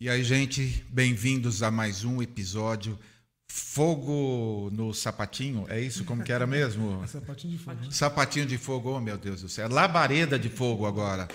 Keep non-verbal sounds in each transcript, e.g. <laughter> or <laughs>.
E aí, gente, bem-vindos a mais um episódio Fogo no Sapatinho. É isso? Como que era mesmo? <laughs> Sapatinho de fogo. né? Sapatinho de fogo, oh meu Deus do céu. Labareda de fogo agora.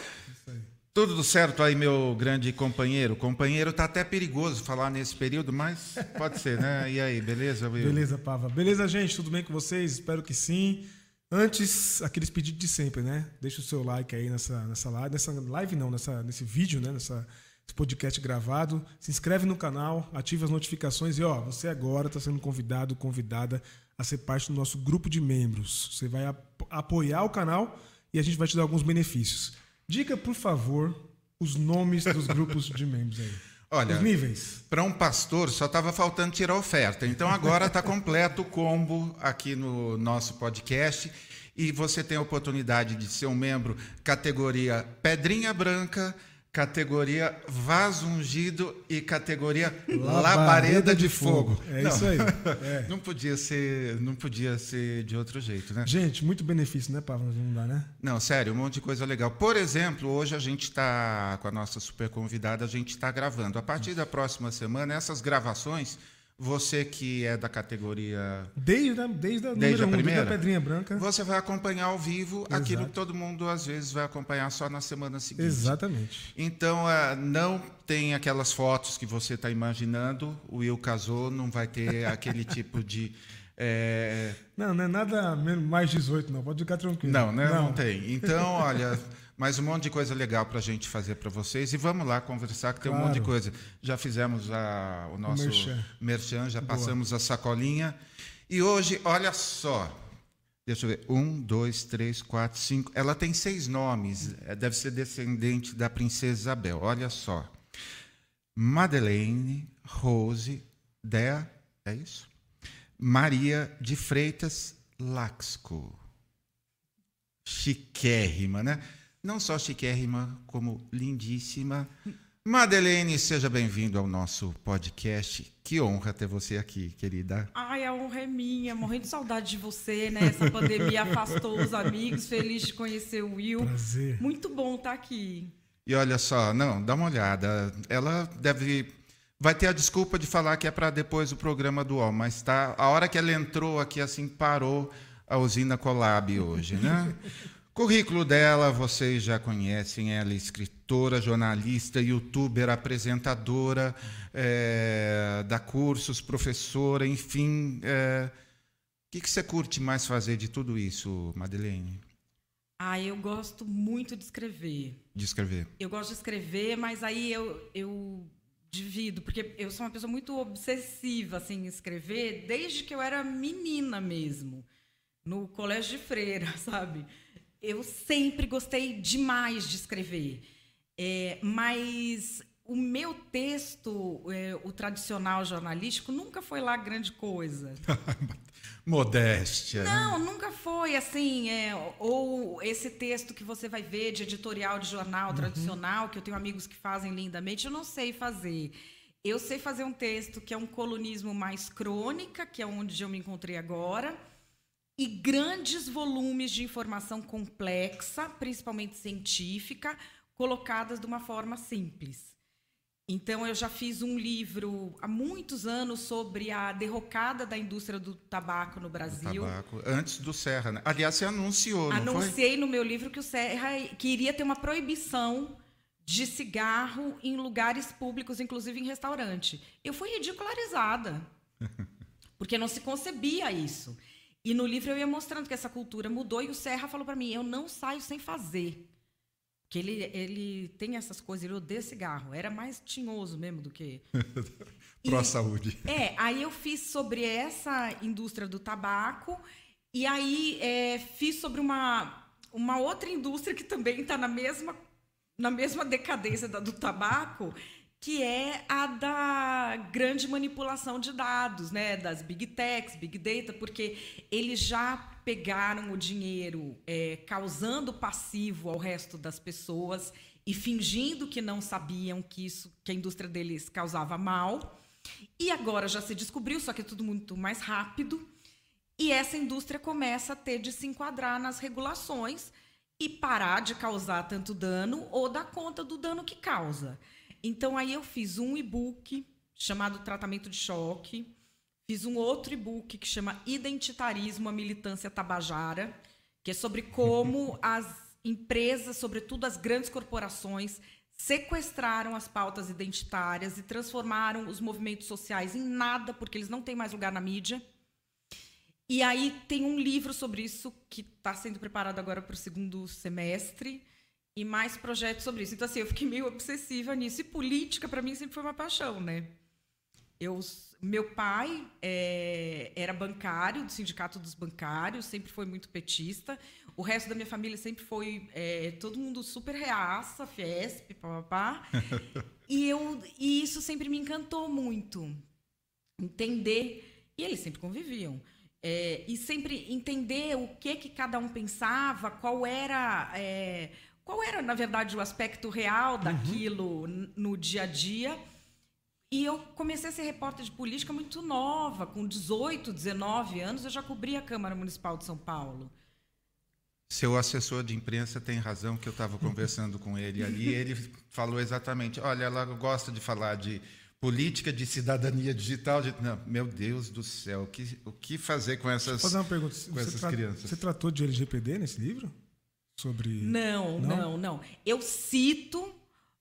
Tudo certo aí, meu grande companheiro? Companheiro tá até perigoso falar nesse período, mas pode ser, né? E aí, beleza? Will? Beleza, Pava. Beleza, gente? Tudo bem com vocês? Espero que sim. Antes, aqueles pedidos de sempre, né? Deixa o seu like aí nessa, nessa live. Nessa live não, nessa, nesse vídeo, né? Nessa, esse podcast gravado. Se inscreve no canal, ativa as notificações e, ó, você agora está sendo convidado, convidada a ser parte do nosso grupo de membros. Você vai ap- apoiar o canal e a gente vai te dar alguns benefícios. Diga, por favor, os nomes dos grupos de membros aí. <laughs> Olha, Os níveis. Para um pastor só estava faltando tirar oferta. Então agora está completo o combo aqui no nosso podcast. E você tem a oportunidade de ser um membro categoria Pedrinha Branca, categoria Vaso Ungido e categoria Labareda de Fogo. É Não, isso aí. É. <laughs> Não podia ser, não podia ser de outro jeito, né? Gente, muito benefício, né, Pablo? Não dá, né? Não, sério, um monte de coisa legal. Por exemplo, hoje a gente está, com a nossa super convidada, a gente está gravando. A partir da próxima semana, essas gravações, você que é da categoria. Desde, a- desde a Desde a um, primeira? a Pedrinha Branca. Você vai acompanhar ao vivo Exato. aquilo que todo mundo, às vezes, vai acompanhar só na semana seguinte. Exatamente. Então, ah, não tem aquelas fotos que você está imaginando. O Will casou, não vai ter <laughs> aquele tipo de. eh, Não, não é nada mais 18, não. Pode ficar tranquilo. Não, né? Não, tem. Então, <laughs> olha, mais um monte de coisa legal para a gente fazer para vocês. E vamos lá conversar, que tem um Claro. monte de coisa. Já fizemos a- o nosso merchan. merchan, já Boa. passamos a sacolinha. E hoje, olha só. Deixa eu ver. Um, dois, três, quatro, cinco. Ela tem seis nomes. É, Deve ser descendente da princesa Isabel. Olha só. Madeleine, Rose, Dea, é isso? Maria de Freitas Laxco chiquérrima, né? Não só chiquérrima, como lindíssima. Madeleine, seja bem-vindo ao nosso podcast. Que honra ter você aqui, querida. Ai, a honra é minha, morrendo de saudade de você, né? Essa pandemia afastou os amigos, feliz de conhecer o Will. Prazer. Muito bom estar aqui. E olha só, não, dá uma olhada. Ela deve. Vai ter a desculpa de falar que é para depois do programa do UOL, mas tá. A hora que ela entrou aqui, assim, parou a usina Colab hoje, né? <laughs> Currículo dela, vocês já conhecem, ela é escritora, jornalista, youtuber, apresentadora, eh, dá cursos, professora, enfim. eh, o que, que você curte mais fazer de tudo isso, Madeleine? Ah, eu gosto muito de escrever. De escrever. Eu gosto de escrever, mas aí eu, eu divido, porque eu sou uma pessoa muito obsessiva assim, em escrever, desde que eu era menina mesmo, no colégio de freira, <laughs> sabe? Eu sempre gostei demais de escrever. É, mas o meu texto, é, o tradicional jornalístico, nunca foi lá grande coisa. <laughs> Modéstia. né? Não, nunca foi assim. é, ou esse texto que você vai ver de editorial de jornal tradicional, que eu tenho amigos que fazem lindamente, eu não sei fazer. Eu sei fazer um texto que é um colunismo mais crônica, que é onde eu me encontrei agora, e grandes volumes de informação complexa, principalmente científica, colocadas de uma forma simples. Então, eu já fiz um livro há muitos anos sobre a derrocada da indústria do tabaco no Brasil. Tabaco. Antes do Serra, né? Aliás, você anunciou, não foi? Anunciei no meu livro que o Serra que iria ter uma proibição de cigarro em lugares públicos, inclusive em restaurante. Eu fui ridicularizada, <laughs> porque não se concebia isso. E no livro eu ia mostrando que essa cultura mudou e o Serra falou para mim: eu não saio sem fazer. Que ele, ele tem essas coisas, ele odeia cigarro. Era mais tinhoso mesmo do que. <laughs> Pró-saúde. É, aí eu fiz sobre essa indústria do tabaco e aí é, fiz sobre uma, uma outra indústria que também está na mesma, na mesma decadência da do tabaco, que é a da grande manipulação de dados, né? Das big techs, big data, porque eles já pegaram o dinheiro é, causando passivo ao resto das pessoas e fingindo que não sabiam que isso, que a indústria deles causava mal. E agora já se descobriu, só que é tudo muito mais rápido. E essa indústria começa a ter de se enquadrar nas regulações e parar de causar tanto dano ou dar conta do dano que causa. Então aí eu fiz um e-book chamado Tratamento de Choque, fiz um outro e-book que chama Identitarismo, a Militância Tabajara, que é sobre como <laughs> as empresas, sobretudo as grandes corporações, sequestraram as pautas identitárias e transformaram os movimentos sociais em nada, porque eles não têm mais lugar na mídia. E aí tem um livro sobre isso que está sendo preparado agora para o segundo semestre e mais projetos sobre isso. Então assim, eu fiquei meio obsessiva nisso. E política para mim sempre foi uma paixão, né? Eu, meu pai é, era bancário do sindicato dos bancários, sempre foi muito petista. O resto da minha família sempre foi é, todo mundo super reaça, Fiesp, papapá. <laughs> e, eu, e isso sempre me encantou muito. Entender. E eles sempre conviviam. É, e sempre entender o que que cada um pensava, qual era, qual era na verdade o aspecto real daquilo uhum. no dia a dia. E eu comecei a ser repórter de política muito nova, com 18, 19 anos, eu já cobri a Câmara Municipal de São Paulo. Seu assessor de imprensa tem razão, que eu estava conversando com ele ali, ele falou exatamente, olha, ela gosta de falar de política de cidadania digital. De... Não, meu Deus do céu, o que, o que fazer com essas, fazer uma pergunta. com essas tra crianças? Você tratou de LGPD nesse livro? Sobre. Não, não, não. não. Eu cito,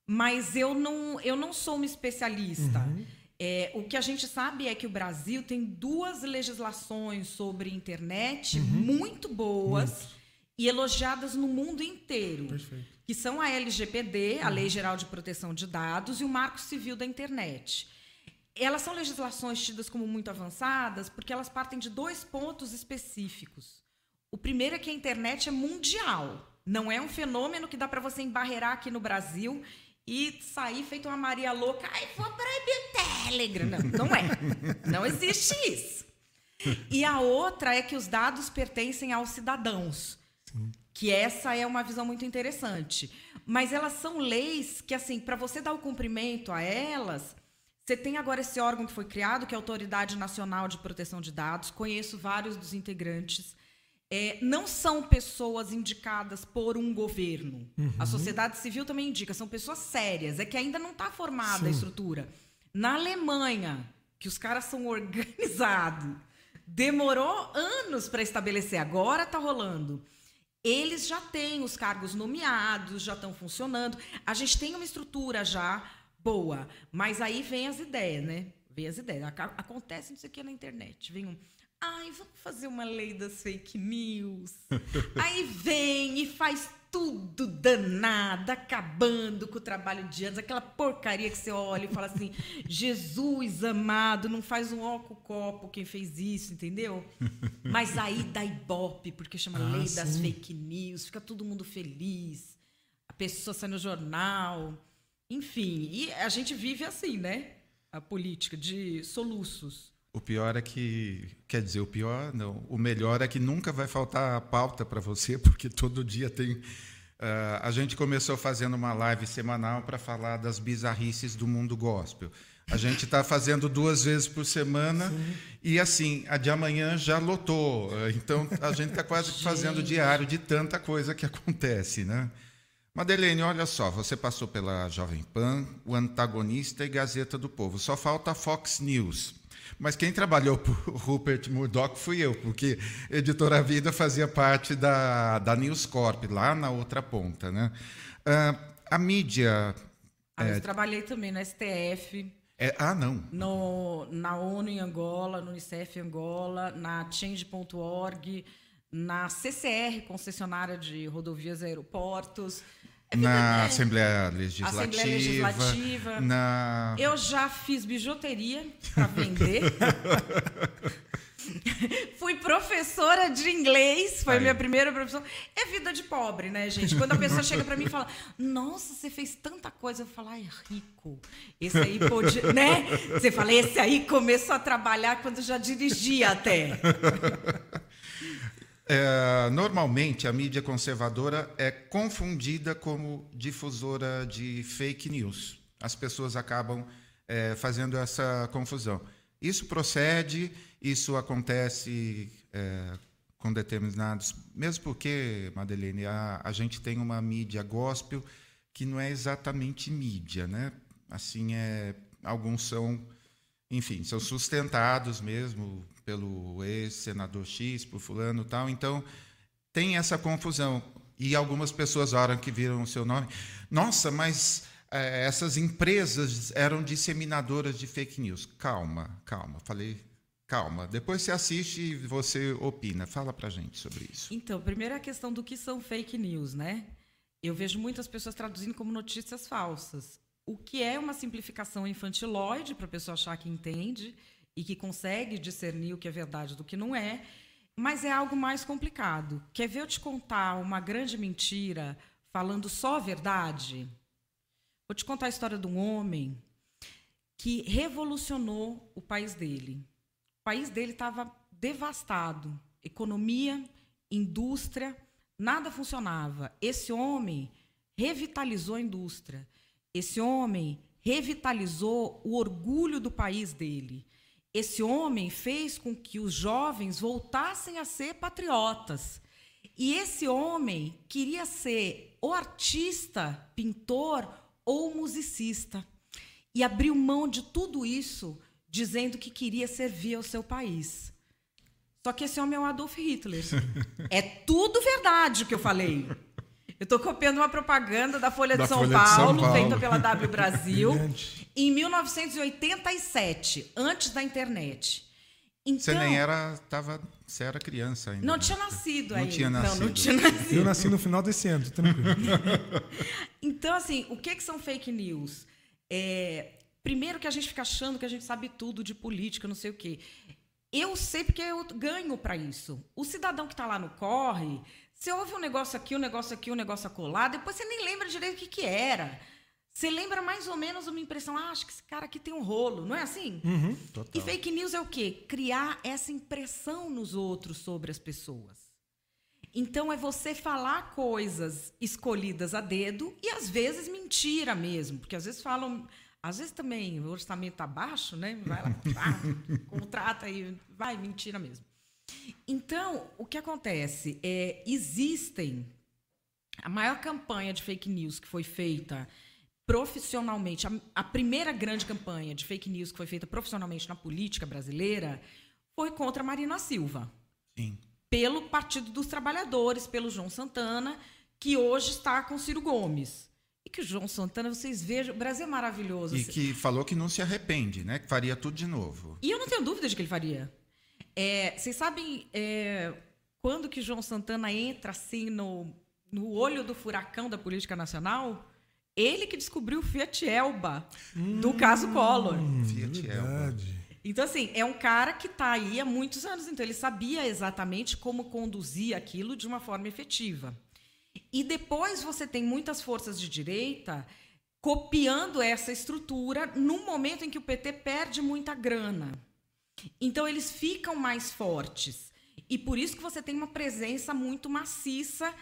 mas eu não, eu não sou uma especialista. Uhum. É, o que a gente sabe é que o Brasil tem duas legislações sobre internet uhum. muito boas. Muito e elogiadas no mundo inteiro. Perfeito. Que são a LGPD, a Lei Geral de Proteção de Dados, e o Marco Civil da Internet. Elas são legislações tidas como muito avançadas porque elas partem de dois pontos específicos. O primeiro é que a internet é mundial. Não é um fenômeno que dá para você embarrear aqui no Brasil e sair feito uma Maria louca. Ai, vou proibir o Telegram. Não, não é. Não existe isso. E a outra é que os dados pertencem aos cidadãos. Que essa é uma visão muito interessante. Mas elas são leis que, assim, para você dar o cumprimento a elas, você tem agora esse órgão que foi criado, que é a Autoridade Nacional de Proteção de Dados. Conheço vários dos integrantes. É, não são pessoas indicadas por um governo. Uhum. A sociedade civil também indica, são pessoas sérias. É que ainda não está formada Sim. a estrutura. Na Alemanha, que os caras são <laughs> organizados, demorou anos para estabelecer, agora está rolando eles já têm os cargos nomeados, já estão funcionando. A gente tem uma estrutura já boa, mas aí vem as ideias, né? Vem as ideias. Acontece isso aqui na internet. Vem um. Ai, vamos fazer uma lei das fake news. <laughs> aí vem e faz tudo danada, acabando com o trabalho de anos, aquela porcaria que você olha e fala assim: <laughs> Jesus amado, não faz um óculos copo quem fez isso, entendeu? Mas aí dá ibope, porque chama ah, lei sim. das fake news, fica todo mundo feliz, a pessoa sai no jornal, enfim. E a gente vive assim, né? A política de soluços. O pior é que, quer dizer, o pior não, o melhor é que nunca vai faltar pauta para você, porque todo dia tem. Uh, a gente começou fazendo uma live semanal para falar das bizarrices do mundo gospel. A gente está fazendo duas vezes por semana Sim. e assim, a de amanhã já lotou. Então a gente está quase <laughs> fazendo diário de tanta coisa que acontece, né? Madeleine, olha só, você passou pela Jovem Pan, o antagonista e Gazeta do Povo. Só falta a Fox News. Mas quem trabalhou por <laughs> Rupert Murdoch fui eu, porque Editora Vida fazia parte da, da News Corp, lá na outra ponta. Né? Uh, a mídia. Ah, é... Eu trabalhei também no STF. É, ah, não. No, na ONU em Angola, no Unicef em Angola, na Change.org, na CCR, concessionária de rodovias e aeroportos. É na Assembleia Legislativa. Assembleia Legislativa. Na... Eu já fiz bijuteria para vender. <laughs> Fui professora de inglês, foi a minha primeira profissão. É vida de pobre, né, gente? Quando a pessoa chega para mim e fala: Nossa, você fez tanta coisa, eu falo: Ai, rico. Esse aí pode, né? Você fala: Esse aí começou a trabalhar quando já dirigia até. É, normalmente, a mídia conservadora é confundida como difusora de fake news. As pessoas acabam é, fazendo essa confusão. Isso procede, isso acontece é, com determinados. Mesmo porque, Madeleine, a, a gente tem uma mídia gospel que não é exatamente mídia, né? Assim, é, alguns são, enfim, são sustentados mesmo pelo ex-senador X, por fulano tal. Então, tem essa confusão. E algumas pessoas, hora que viram o seu nome, nossa, mas é, essas empresas eram disseminadoras de fake news. Calma, calma. Falei, calma. Depois você assiste e você opina. Fala pra gente sobre isso. Então, primeiro a questão do que são fake news, né? Eu vejo muitas pessoas traduzindo como notícias falsas. O que é uma simplificação infantiloide para a pessoa achar que entende e que consegue discernir o que é verdade do que não é, mas é algo mais complicado. Quer ver eu te contar uma grande mentira falando só a verdade? Vou te contar a história de um homem que revolucionou o país dele. O país dele estava devastado. Economia, indústria, nada funcionava. Esse homem revitalizou a indústria. Esse homem revitalizou o orgulho do país dele. Esse homem fez com que os jovens voltassem a ser patriotas. E esse homem queria ser ou artista, pintor ou musicista. E abriu mão de tudo isso, dizendo que queria servir ao seu país. Só que esse homem é o Adolf Hitler. <laughs> É tudo verdade o que eu falei. Eu estou copiando uma propaganda da Folha, da de, São Folha Paulo, de, São Paulo, feita pela W Brasil, <laughs> em 1987, antes da internet. Então, você nem era, tava, você era criança ainda. Não né? tinha nascido ainda. Não tinha nascido. Não, não tinha nascido. Eu nasci no final desse ano, tranquilo. <laughs> então, assim, o que, que são fake news? É, primeiro que a gente fica achando que a gente sabe tudo de política, não sei o quê. Eu sei porque eu ganho para isso. O cidadão que está lá no corre, você ouve um negócio aqui, um negócio aqui, um negócio acolá, depois você nem lembra direito o que, que era. Você lembra mais ou menos uma impressão, ah, acho que esse cara aqui tem um rolo, não é assim? Uhum, e fake news é o quê? Criar essa impressão nos outros sobre as pessoas. Então é você falar coisas escolhidas a dedo e às vezes mentira mesmo, porque às vezes falam, às vezes também o orçamento está baixo, né? Vai lá, <laughs> contrata e vai, mentira mesmo. Então, o que acontece? É, existem. A maior campanha de fake news que foi feita profissionalmente, a, a, primeira grande campanha de fake news que foi feita profissionalmente na política brasileira foi contra Marina Silva. Sim. Pelo Partido dos Trabalhadores, pelo João Santana, que hoje está com Ciro Gomes. E que o João Santana, vocês vejam, o Brasil é maravilhoso. E que falou que não se arrepende, né? Que faria tudo de novo. E eu não tenho dúvida de que ele faria. É, vocês sabem é, quando que João Santana entra assim no, no olho do furacão da política nacional? Ele que descobriu o Fiat Elba hum, do caso Collor. Fiat Elba. Então, assim, é um cara que está aí há muitos anos, então ele sabia exatamente como conduzir aquilo de uma forma efetiva. E depois você tem muitas forças de direita copiando essa estrutura no momento em que o PT perde muita grana. Então eles ficam mais fortes. E por isso que você tem uma presença muito maciça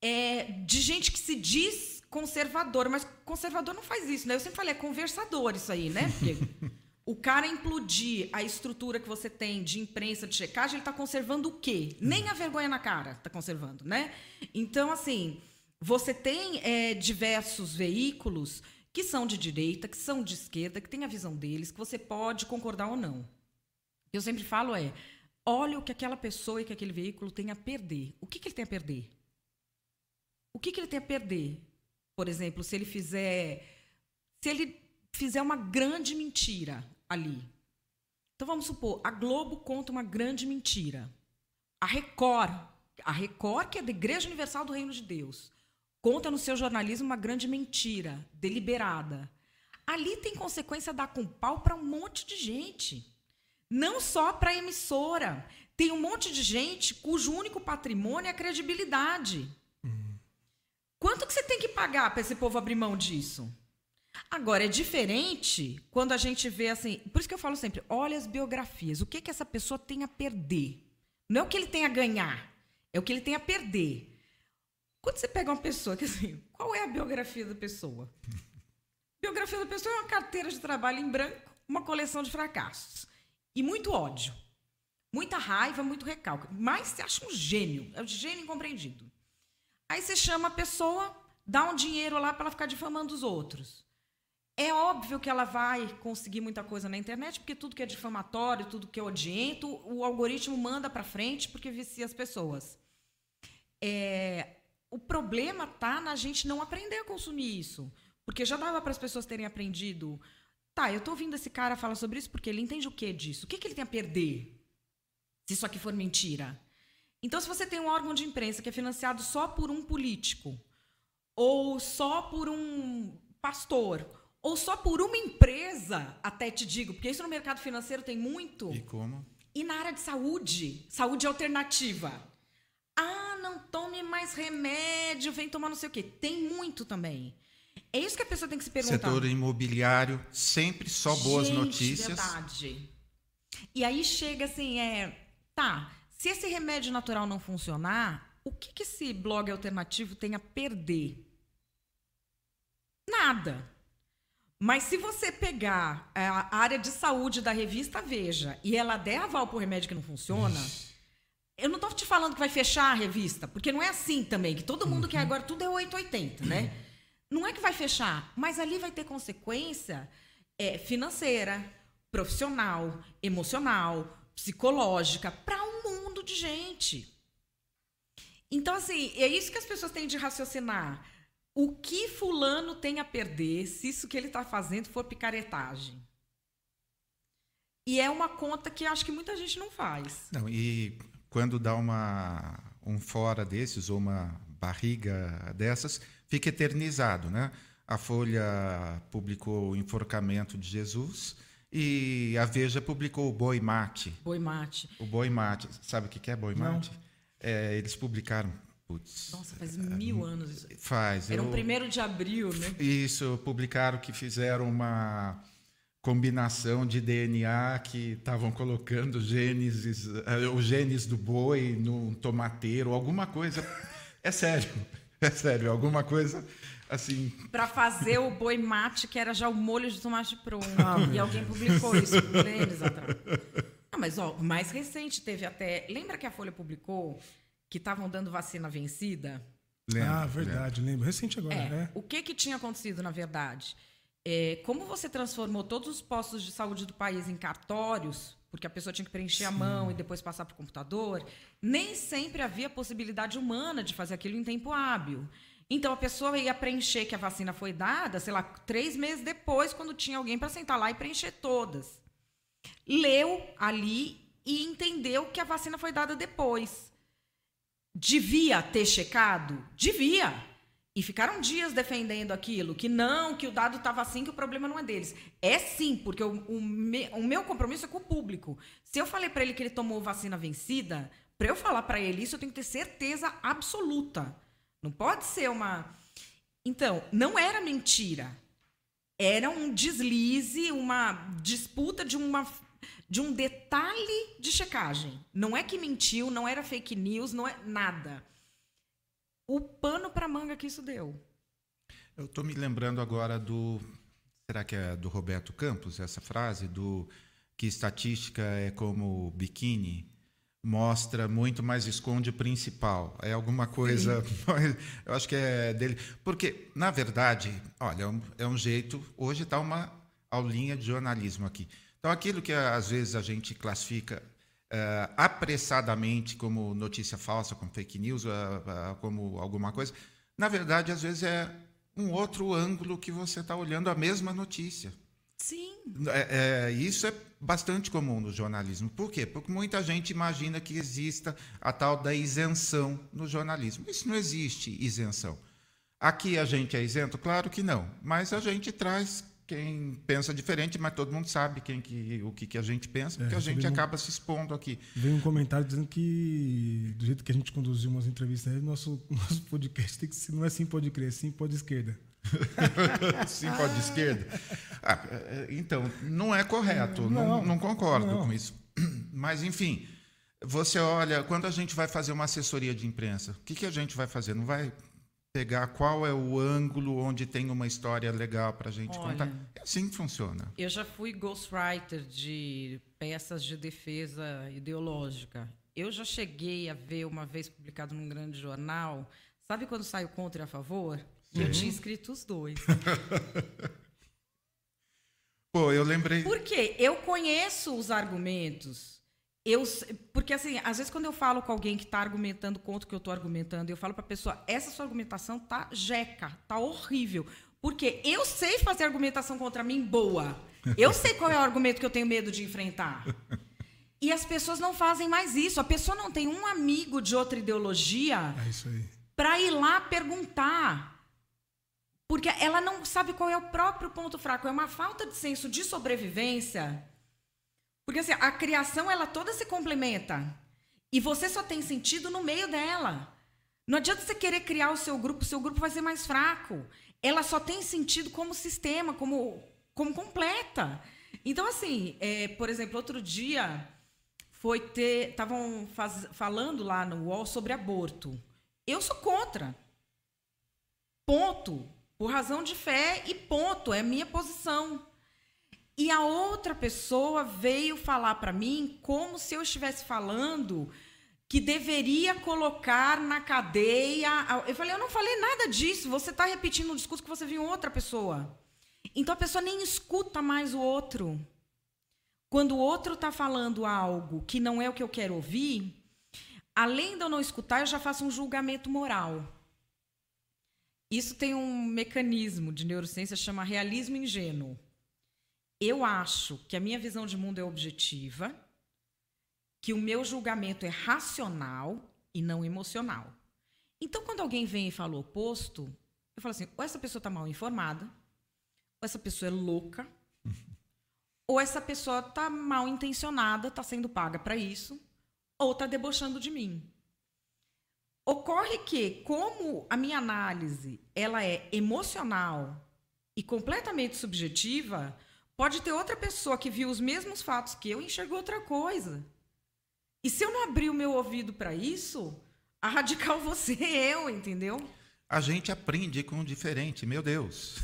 é, de gente que se diz conservador, mas conservador não faz isso, né? Eu sempre falei, é conversador isso aí, né? Porque <laughs> o cara implodir a estrutura que você tem de imprensa, de checagem, ele está conservando o quê? Nem a vergonha na cara está conservando, né? Então, assim, você tem é, diversos veículos que são de direita, que são de esquerda, que têm a visão deles, que você pode concordar ou não eu sempre falo é, olha o que aquela pessoa e que aquele veículo tem a perder. O que, que ele tem a perder? O que, que ele tem a perder? Por exemplo, se ele fizer. Se ele fizer uma grande mentira ali. Então vamos supor, a Globo conta uma grande mentira. A Record, a Record, que é da Igreja Universal do Reino de Deus, conta no seu jornalismo uma grande mentira, deliberada. Ali tem consequência dar com pau para um monte de gente. Não só para a emissora. Tem um monte de gente cujo único patrimônio é a credibilidade. Uhum. Quanto que você tem que pagar para esse povo abrir mão disso? Agora, é diferente quando a gente vê assim. Por isso que eu falo sempre: olha as biografias. O que, que essa pessoa tem a perder? Não é o que ele tem a ganhar, é o que ele tem a perder. Quando você pega uma pessoa que assim, qual é a biografia da pessoa? <laughs> Biografia da pessoa é uma carteira de trabalho em branco, uma coleção de fracassos. E muito ódio. Muita raiva, muito recalque. Mas você acha um gênio. É um gênio incompreendido. Aí você chama a pessoa, dá um dinheiro lá para ela ficar difamando os outros. É óbvio que ela vai conseguir muita coisa na internet, porque tudo que é difamatório, tudo que é odiento, o algoritmo manda para frente porque vicia as pessoas. É, o problema tá na gente não aprender a consumir isso. Porque já dava para as pessoas terem aprendido. Tá, eu tô ouvindo esse cara falar sobre isso porque ele entende o que disso? O que, que ele tem a perder? Se isso aqui for mentira. Então, se você tem um órgão de imprensa que é financiado só por um político, ou só por um pastor, ou só por uma empresa, até te digo, porque isso no mercado financeiro tem muito. E como? E na área de saúde, saúde alternativa. Ah, não tome mais remédio, vem tomar não sei o quê. Tem muito também. É isso que a pessoa tem que se perguntar. Setor imobiliário, sempre só boas Gente, notícias. Verdade. E aí chega assim, é, tá, se esse remédio natural não funcionar, o que, que esse blog alternativo tem a perder? Nada. Mas se você pegar é, a área de saúde da revista Veja e ela der aval para o remédio que não funciona, eu não estou te falando que vai fechar a revista, porque não é assim também, que todo mundo quer agora tudo é 880, né? Não é que vai fechar, mas ali vai ter consequência é, financeira, profissional, emocional, psicológica, para um mundo de gente. Então, assim, é isso que as pessoas têm de raciocinar. O que fulano tem a perder se isso que ele está fazendo for picaretagem? E é uma conta que acho que muita gente não faz. Não, e quando dá uma, um fora desses ou uma barriga dessas, fica eternizado, né? A Folha publicou o enforcamento de Jesus e a Veja publicou o boi mate. Boi mate. O boi mate, sabe o que é boi mate? É, eles publicaram, putz, Nossa, faz mil anos isso. faz. Era eu- um primeiro de abril, né? Isso, publicaram que fizeram uma combinação de DNA que estavam colocando genes, eh, os genes do boi num tomateiro, alguma coisa. É sério, é sério, alguma coisa assim. Pra fazer o boi mate, que era já o molho de tomate pronto. Ah, e alguém publicou isso meses atrás. Ah, mas ó, o mais recente teve até. Lembra que a Folha publicou que estavam dando vacina vencida? lembra, ah, verdade, lembro. Recente agora, É. né? O que, que tinha acontecido, na verdade? É, como você transformou todos os postos de saúde do país em cartórios, porque a pessoa tinha que preencher a mão e depois passar para o computador, nem sempre havia possibilidade humana de fazer aquilo em tempo hábil. Então a pessoa ia preencher que a vacina foi dada, sei lá, três meses depois, quando tinha alguém para sentar lá e preencher todas. Leu ali e entendeu que a vacina foi dada depois. Devia ter checado? Devia. E ficaram dias defendendo aquilo, que não, que o dado estava assim, que o problema não é deles. É sim, porque o, o me- o meu compromisso é com o público. Se eu falei para ele que ele tomou vacina vencida, para eu falar para ele isso, eu tenho que ter certeza absoluta. Não pode ser uma. Então, não era mentira. Era um deslize, uma disputa de uma de um detalhe de checagem. Não é que mentiu, não era fake news, não é nada. O pano para manga que isso deu. Eu estou me lembrando agora do. Será que é do Roberto Campos, essa frase? Do que estatística é como biquíni, mostra muito, mas esconde o principal. É alguma coisa. <laughs> Eu acho que é dele. Porque, na verdade, olha, é um, é um jeito. Hoje está uma aulinha de jornalismo aqui. Então, aquilo que às vezes a gente classifica eh, apressadamente como notícia falsa, como fake news, ah, ah, como alguma coisa, na verdade, às vezes é um outro ângulo que você está olhando a mesma notícia. Sim. É, é, isso é bastante comum no jornalismo. Por quê? Porque muita gente imagina que exista a tal da isenção no jornalismo. Isso não existe isenção. Aqui a gente é isento? Claro que não. Mas a gente traz quem pensa diferente, mas todo mundo sabe quem que, o que, que a gente pensa, porque a gente recebi um- acaba se expondo aqui. Veio um comentário dizendo que, do jeito que a gente conduziu umas entrevistas, aí, nosso, <laughs> nosso podcast tem que ser, não é sim pode crer, é sim pode esquerda. <laughs> Sim, pode esquerda. Ah, é, então, não é correto. Não, Não, não concordo não. com isso. <clears throat> Mas, enfim, você olha, quando a gente vai fazer uma assessoria de imprensa, o que, que a gente vai fazer? Não vai pegar qual é o ângulo onde tem uma história legal para a gente Olha. contar? É assim que funciona. Eu já fui ghostwriter de peças de defesa ideológica. Eu já cheguei a ver uma vez publicado num grande jornal. Sabe quando sai o contra e a favor? Eu tinha escrito os dois. <laughs> Pô, eu lembrei. Por quê? Eu conheço os argumentos. Eu, porque, assim, às vezes quando eu falo com alguém que está argumentando contra o que eu estou argumentando, eu falo para a pessoa, essa sua argumentação tá jeca, tá horrível. Porque eu sei fazer argumentação contra mim boa. Eu <laughs> sei qual é o argumento que eu tenho medo de enfrentar. E as pessoas não fazem mais isso. A pessoa não tem um amigo de outra ideologia É para ir lá perguntar. Porque ela não sabe qual é o próprio ponto fraco. É uma falta de senso de sobrevivência. Porque assim, a criação ela toda se complementa. E você só tem sentido no meio dela. Não adianta você querer criar o seu grupo, o seu grupo vai ser mais fraco. Ela só tem sentido como sistema, como, como completa. Então, assim, é, por exemplo, outro dia foi ter. Estavam falando lá no UOL sobre aborto. Eu sou contra. Ponto. Por razão de fé e ponto. É a minha posição. E a outra pessoa veio falar para mim como se eu estivesse falando que deveria colocar na cadeia. Eu falei, eu não falei nada disso. Você está repetindo um discurso que você viu em outra pessoa. Então a pessoa nem escuta mais o outro. Quando o outro está falando algo que não é o que eu quero ouvir, além de eu não escutar, eu já faço um julgamento moral. Isso tem um mecanismo de neurociência chama realismo ingênuo. Eu acho que a minha visão de mundo é objetiva, que o meu julgamento é racional e não emocional. Então, quando alguém vem e fala o oposto, eu falo assim: ou essa pessoa está mal informada, ou essa pessoa é louca, <laughs> ou essa pessoa está mal intencionada, está sendo paga para isso, ou está debochando de mim. Ocorre que, como a minha análise ela é emocional e completamente subjetiva, pode ter outra pessoa que viu os mesmos fatos que eu e enxergou outra coisa. E se eu não abrir o meu ouvido para isso, a radical <laughs> você é eu, entendeu? A gente aprende com o diferente, meu Deus.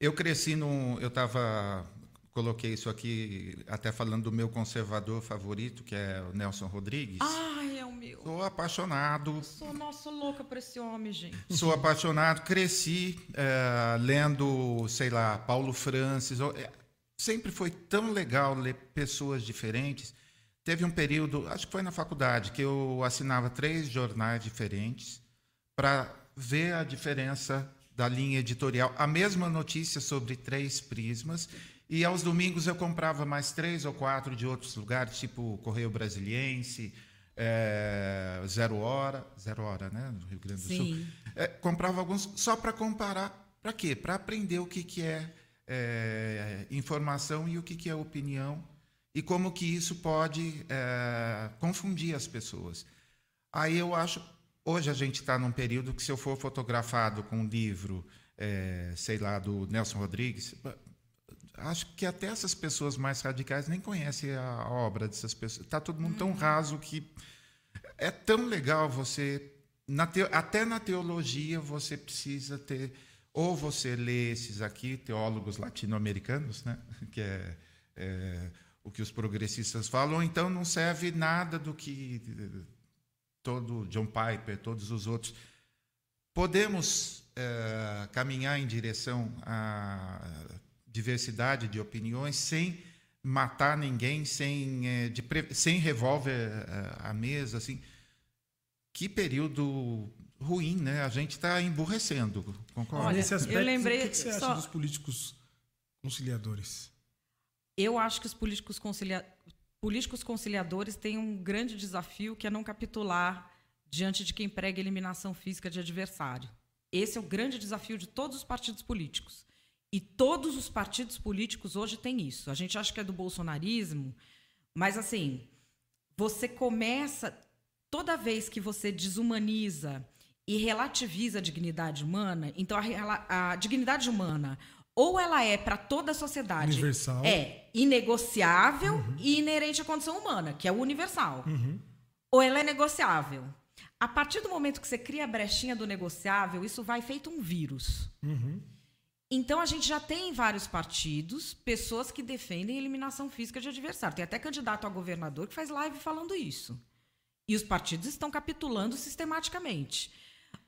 Eu cresci num. Eu estava. Coloquei isso aqui até falando do meu conservador favorito, que é o Nelson Rodrigues. Ai, é o meu. Sou apaixonado. Eu sou, nossa, louca por esse homem, gente. Sou apaixonado. Cresci é, lendo, sei lá, Paulo Francis. Sempre foi tão legal ler pessoas diferentes. Teve um período, acho que foi na faculdade, que eu assinava três jornais diferentes para ver a diferença da linha editorial. A mesma notícia sobre três prismas. E aos domingos eu comprava mais três ou quatro de outros lugares, tipo Correio Brasiliense, é, Zero Hora, Zero Hora, né, no Rio Grande do Sim. Sul. É, comprava alguns só para comparar. Para quê? Para aprender o que, que é, é, informação e o que, que é opinião e como que isso pode é, confundir as pessoas. Aí eu acho, hoje a gente está num período que se eu for fotografado com um livro, é, sei lá, do Nelson Rodrigues, acho que até essas pessoas mais radicais nem conhecem a obra dessas pessoas. Está todo mundo tão uhum. raso que é tão legal você, na te, até na teologia você precisa ter, ou você lê esses aqui, teólogos latino-americanos, né, <laughs> que é, é o que os progressistas falam, ou então não serve nada do que todo John Piper, todos os outros. Podemos é, caminhar em direção à diversidade de opiniões sem matar ninguém, sem, é, de, sem revólver à mesa, assim. Que período ruim, né? A gente está emburrecendo, concorda? Olha, Nesse aspecto, eu lembrei, o que você acha só... dos políticos conciliadores? Eu acho que os políticos, concilia... políticos conciliadores têm um grande desafio que é não capitular diante de quem prega eliminação física de adversário. Esse é o grande desafio de todos os partidos políticos. E todos os partidos políticos hoje têm isso. A gente acha que é do bolsonarismo, mas assim, você começa toda vez que você desumaniza e relativiza a dignidade humana, então a, a dignidade humana ou ela é para toda a sociedade. Universal. É inegociável uhum. e inerente à condição humana, que é o universal. Uhum. Ou ela é negociável. A partir do momento que você cria a brechinha do negociável, isso vai feito um vírus. Uhum. Então a gente já tem em vários partidos pessoas que defendem eliminação física de adversário. Tem até candidato a governador que faz live falando isso. E os partidos estão capitulando sistematicamente.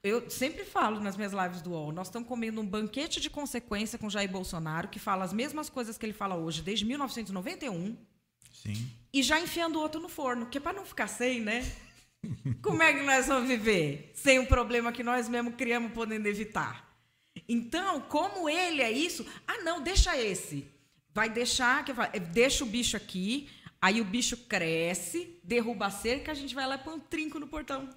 Eu sempre falo nas minhas lives do UOL, nós estamos comendo um banquete de consequência com Jair Bolsonaro, que fala as mesmas coisas que ele fala hoje desde 1991. Sim. E já enfiando o outro no forno, que é para não ficar sem, né? <laughs> Como é que nós vamos viver sem um problema que nós mesmos criamos podendo evitar? Então, como ele é isso, ah, não, deixa esse. Vai deixar, que deixa o bicho aqui, aí o bicho cresce, derruba a cerca, a gente vai lá e põe um trinco no portão.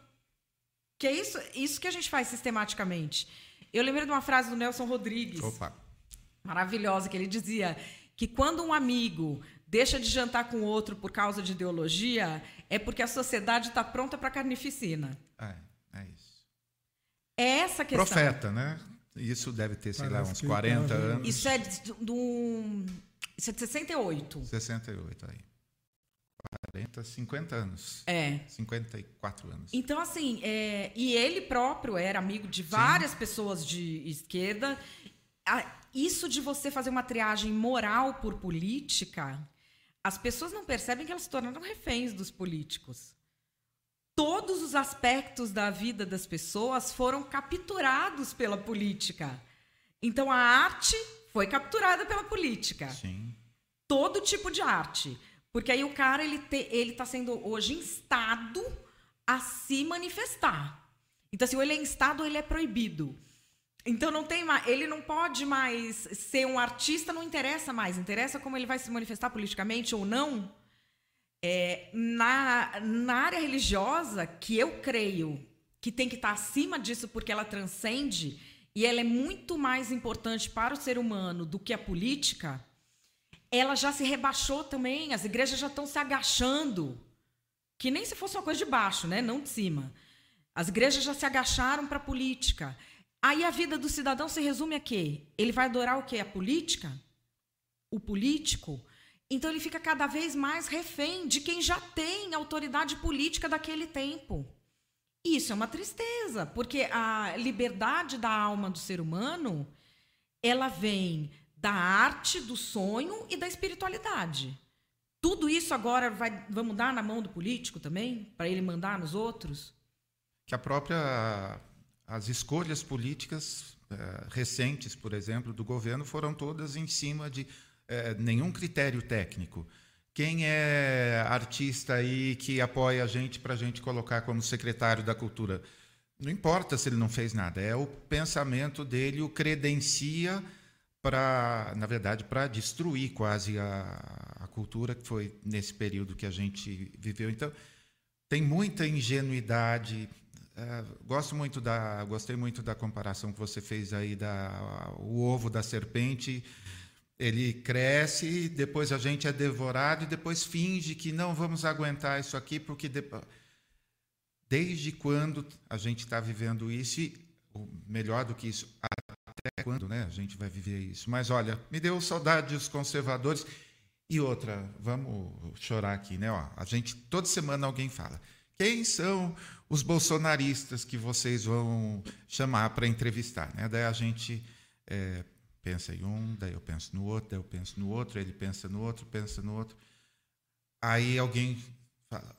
Que é isso, isso que a gente faz sistematicamente. Eu lembrei de uma frase do Nelson Rodrigues Opa. maravilhosa, que ele dizia que quando um amigo deixa de jantar com outro por causa de ideologia, é porque a sociedade está pronta para carnificina. É, é isso. É essa a questão. Profeta, né? Isso deve ter, sei lá, Parece uns que 40 tá anos. Isso é de, de um- Isso é de 68. 68 aí. 40, 50 anos. É. 54 anos. Então, assim, é, e ele próprio era amigo de várias pessoas de esquerda. Isso de você fazer uma triagem moral por política, as pessoas não percebem que elas se tornaram reféns dos políticos. Todos os aspectos da vida das pessoas foram capturados pela política. Então, a arte foi capturada pela política Sim. todo tipo de arte. Porque aí o cara ele te, ele está sendo hoje instado a se manifestar. Então, assim, ou ele é instado ou ele é proibido. Então não tem mais, ele não pode mais ser um artista, não interessa mais. Interessa como ele vai se manifestar politicamente ou não. É, na, na área religiosa, que eu creio que tem que estar acima disso porque ela transcende e ela é muito mais importante para o ser humano do que a política, ela já se rebaixou também. As igrejas já estão se agachando. Que nem se fosse uma coisa de baixo, né? Não de cima. As igrejas já se agacharam para a política. Aí a vida do cidadão se resume a quê? Ele vai adorar o quê? A política? O político? Então ele fica cada vez mais refém de quem já tem autoridade política daquele tempo. Isso é uma tristeza, porque a liberdade da alma do ser humano, ela vem da arte, do sonho e da espiritualidade. Tudo isso agora vai vamos dar na mão do político também, para ele mandar nos outros? Que a própria. As escolhas políticas eh, recentes, por exemplo, do governo foram todas em cima de eh, nenhum critério técnico. Quem é artista aí que apoia a gente para a gente colocar como secretário da cultura? Não importa se ele não fez nada, é o pensamento dele, o credencia para, na verdade, para destruir quase a, a cultura que foi nesse período que a gente viveu. Então, tem muita ingenuidade. É, gosto muito da, gostei muito da comparação que você fez aí da o ovo da serpente. Ele cresce, depois a gente é devorado e depois finge que não vamos aguentar isso aqui porque depois Desde quando a gente está vivendo isso e, melhor do que isso, até quando né, a gente vai viver isso? Mas olha, me deu saudade dos conservadores. E outra, vamos chorar aqui, né? Ó, a gente toda semana alguém fala: quem são os bolsonaristas que vocês vão chamar para entrevistar? Né? Daí a gente é, pensa em um, daí eu penso no outro, daí eu penso no outro, ele pensa no outro, pensa no outro. Aí alguém fala: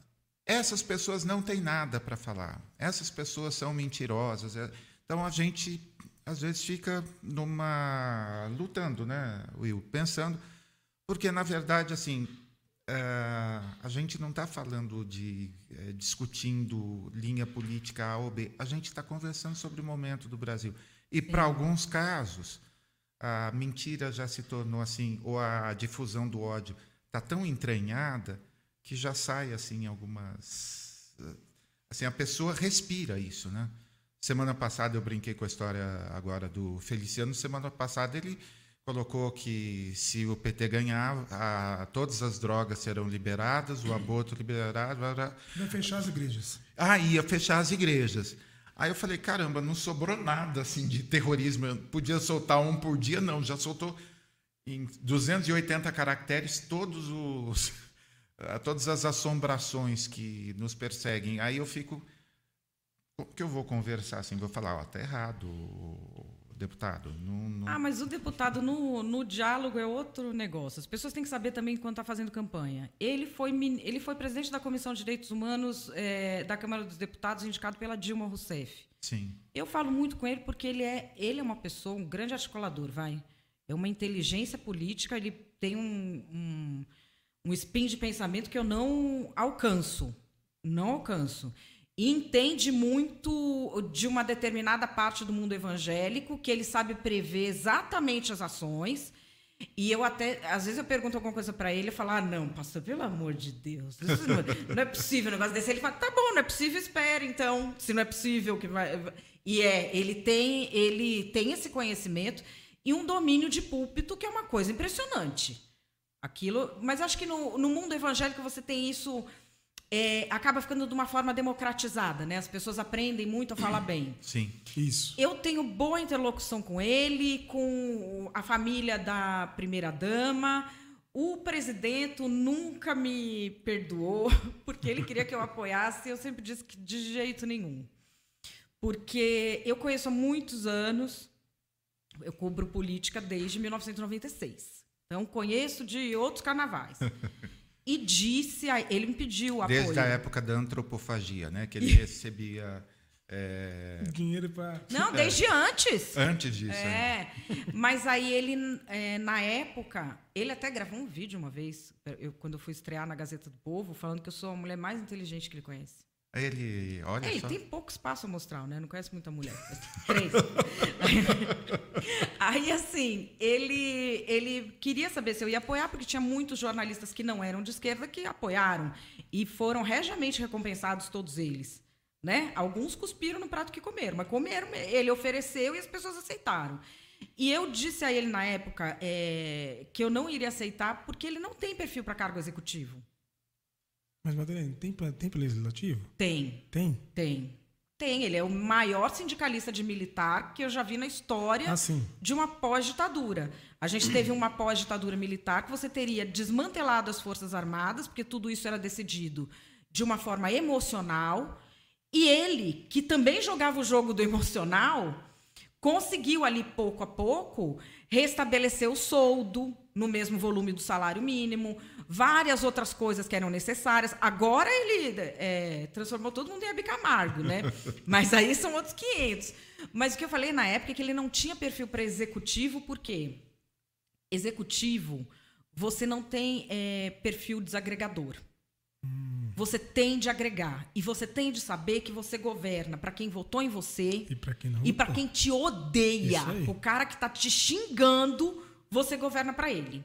essas pessoas não têm nada para falar. Essas pessoas são mentirosas. É, Então a gente às vezes fica numa lutando, né, Will, pensando, porque na verdade assim eh, a gente não está falando de eh, discutindo linha política A ou B. A gente está conversando sobre o momento do Brasil. E para alguns casos a mentira já se tornou assim, ou a difusão do ódio está tão entranhada que já sai assim algumas assim a pessoa respira isso né semana passada eu brinquei com a história agora do Feliciano semana passada ele colocou que se o PT ganhar a, todas as drogas serão liberadas o aborto liberado. Vai fechar as igrejas. ah ia fechar as igrejas aí eu falei caramba não sobrou nada assim de terrorismo eu podia soltar um por dia não já soltou em 280 caracteres todos os <laughs> todas as assombrações que nos perseguem. Aí eu fico. Que eu vou conversar assim? Vou falar, ó, tá errado, deputado. Não, não... Ah, mas o deputado no, no diálogo é outro negócio. As pessoas têm que saber também quando está fazendo campanha. Ele foi, ele foi presidente da Comissão de Direitos Humanos é, da Câmara dos Deputados, indicado pela Dilma Rousseff. Sim. Eu falo muito com ele porque ele é, ele é uma pessoa, um grande articulador, vai. É uma inteligência política, ele tem um, um, um spin de pensamento que eu não alcanço. Não alcanço. E entende muito de uma determinada parte do mundo evangélico, que ele sabe prever exatamente as ações. E eu até, às vezes eu pergunto alguma coisa para ele e falo, ah, não, pastor, pelo amor de Deus, não, não é possível um negócio desse. Ele fala, tá bom, não é possível, espere então, se não é possível que vai. E é, ele tem, ele tem esse conhecimento e um domínio de púlpito que é uma coisa impressionante. Aquilo, mas acho que no, no mundo evangélico você tem isso é, acaba ficando de uma forma democratizada, né? As pessoas aprendem muito a falar bem. Sim. Isso. Eu tenho boa interlocução com ele, com a família da primeira dama. O presidente nunca me perdoou, <laughs> porque ele queria que eu apoiasse, e eu sempre disse que de jeito nenhum. Porque eu conheço há muitos anos, eu cubro política desde 1996. Então, conheço de outros carnavais. <laughs> E disse, a, ele me pediu apoio. Desde a época da antropofagia, né? Que ele recebia. É... Dinheiro para. Não, desde antes. Antes disso. É. Mas aí ele, é, na época, ele até gravou um vídeo uma vez, eu, quando eu fui estrear na Gazeta do Povo, falando que eu sou a mulher mais inteligente que ele conhece. Ele, olha é, só. tem pouco espaço amostral, né? Não conhece muita mulher. Três. <laughs> Aí, assim, ele, ele queria saber se eu ia apoiar, porque tinha muitos jornalistas que não eram de esquerda que apoiaram. E foram regiamente recompensados todos eles. Né? Alguns cuspiram no prato que comeram, mas comeram, ele ofereceu e as pessoas aceitaram. E eu disse a ele na época é, que eu não iria aceitar porque ele não tem perfil para cargo executivo. Mas, Madeleine, tem, tem legislativo? Tem. Tem? Tem. Tem. Ele é o maior sindicalista de militar que eu já vi na história Ah, de uma pós-ditadura. A gente teve uma pós-ditadura militar que você teria desmantelado as Forças Armadas, porque tudo isso era decidido de uma forma emocional. E ele, que também jogava o jogo do emocional, conseguiu ali pouco a pouco restabelecer o soldo no mesmo volume do salário mínimo, várias outras coisas que eram necessárias. Agora ele é, transformou todo mundo em Abicamargo, né? <laughs> Mas aí são outros 500. Mas o que eu falei na época é que ele não tinha perfil para executivo, por quê? Executivo, você não tem é, perfil desagregador. Você tem de agregar e você tem de saber que você governa para quem votou em você E para quem quem te odeia. O cara que tá te xingando, você governa para ele.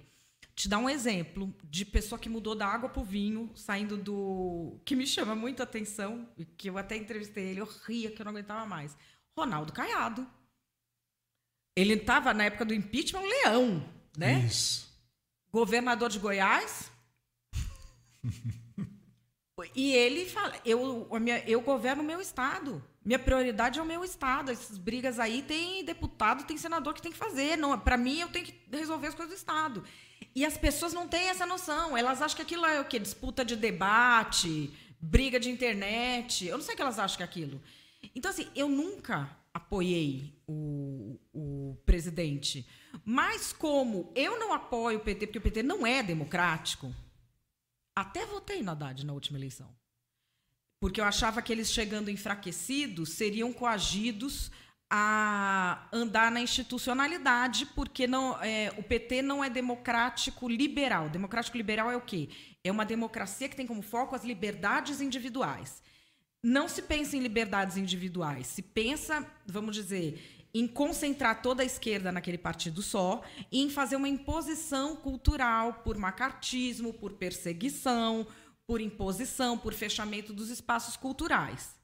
Te dar um exemplo de pessoa que mudou da água pro vinho, saindo do que me chama muito a atenção e que eu até entrevistei ele, eu ria que eu não aguentava mais. Ronaldo Caiado. Ele estava na época do impeachment um leão, né? Isso. governador de Goiás. <laughs> e ele fala: eu, minha- eu governo o meu estado. Minha prioridade é o meu estado. Essas brigas aí tem deputado, tem senador que tem que fazer. Não, para mim, eu tenho que resolver as coisas do estado. E as pessoas não têm essa noção. Elas acham que aquilo é o quê? Disputa de debate, briga de internet. Eu não sei o que elas acham que é aquilo. Então, assim, eu nunca apoiei o, o presidente. Mas como eu não apoio o PT, porque o PT não é democrático, até votei no Haddad na última eleição. Porque eu achava que eles chegando enfraquecidos seriam coagidos a andar na institucionalidade, porque não, é, o PT não é democrático liberal. Democrático liberal é o quê? É uma democracia que tem como foco as liberdades individuais. Não se pensa em liberdades individuais, se pensa, vamos dizer, em concentrar toda a esquerda naquele partido só e em fazer uma imposição cultural por macartismo, por perseguição, por imposição, por fechamento dos espaços culturais.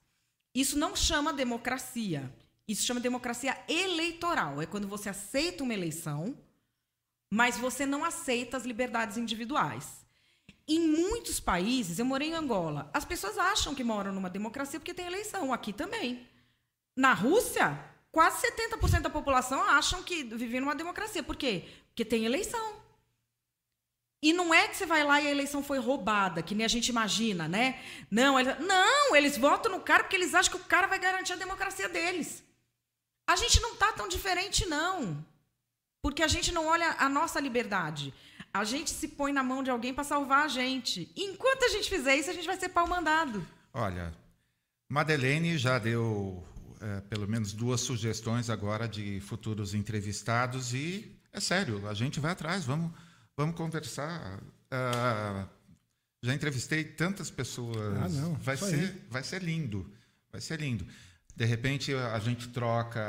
Isso não chama democracia. Isso chama democracia eleitoral. É quando você aceita uma eleição, mas você não aceita as liberdades individuais. Em muitos países, eu morei em Angola, as pessoas acham que moram numa democracia porque tem eleição. Aqui também. Na Rússia, quase 70% da população acham que vivem numa democracia. Por quê? Porque tem eleição. E não é que você vai lá e a eleição foi roubada, que nem a gente imagina, né? Não, eles, não, eles votam no cara porque eles acham que o cara vai garantir a democracia deles. A gente não tá tão diferente, não. Porque a gente não olha a nossa liberdade. A gente se põe na mão de alguém para salvar a gente. E enquanto a gente fizer isso, a gente vai ser pau mandado. Olha, Madeleine já deu é, pelo menos duas sugestões agora de futuros entrevistados e é sério, a gente vai atrás, vamos, vamos conversar. Uh, já entrevistei tantas pessoas. Ah, não, vai isso ser, aí. vai ser lindo, vai ser lindo. De repente a gente troca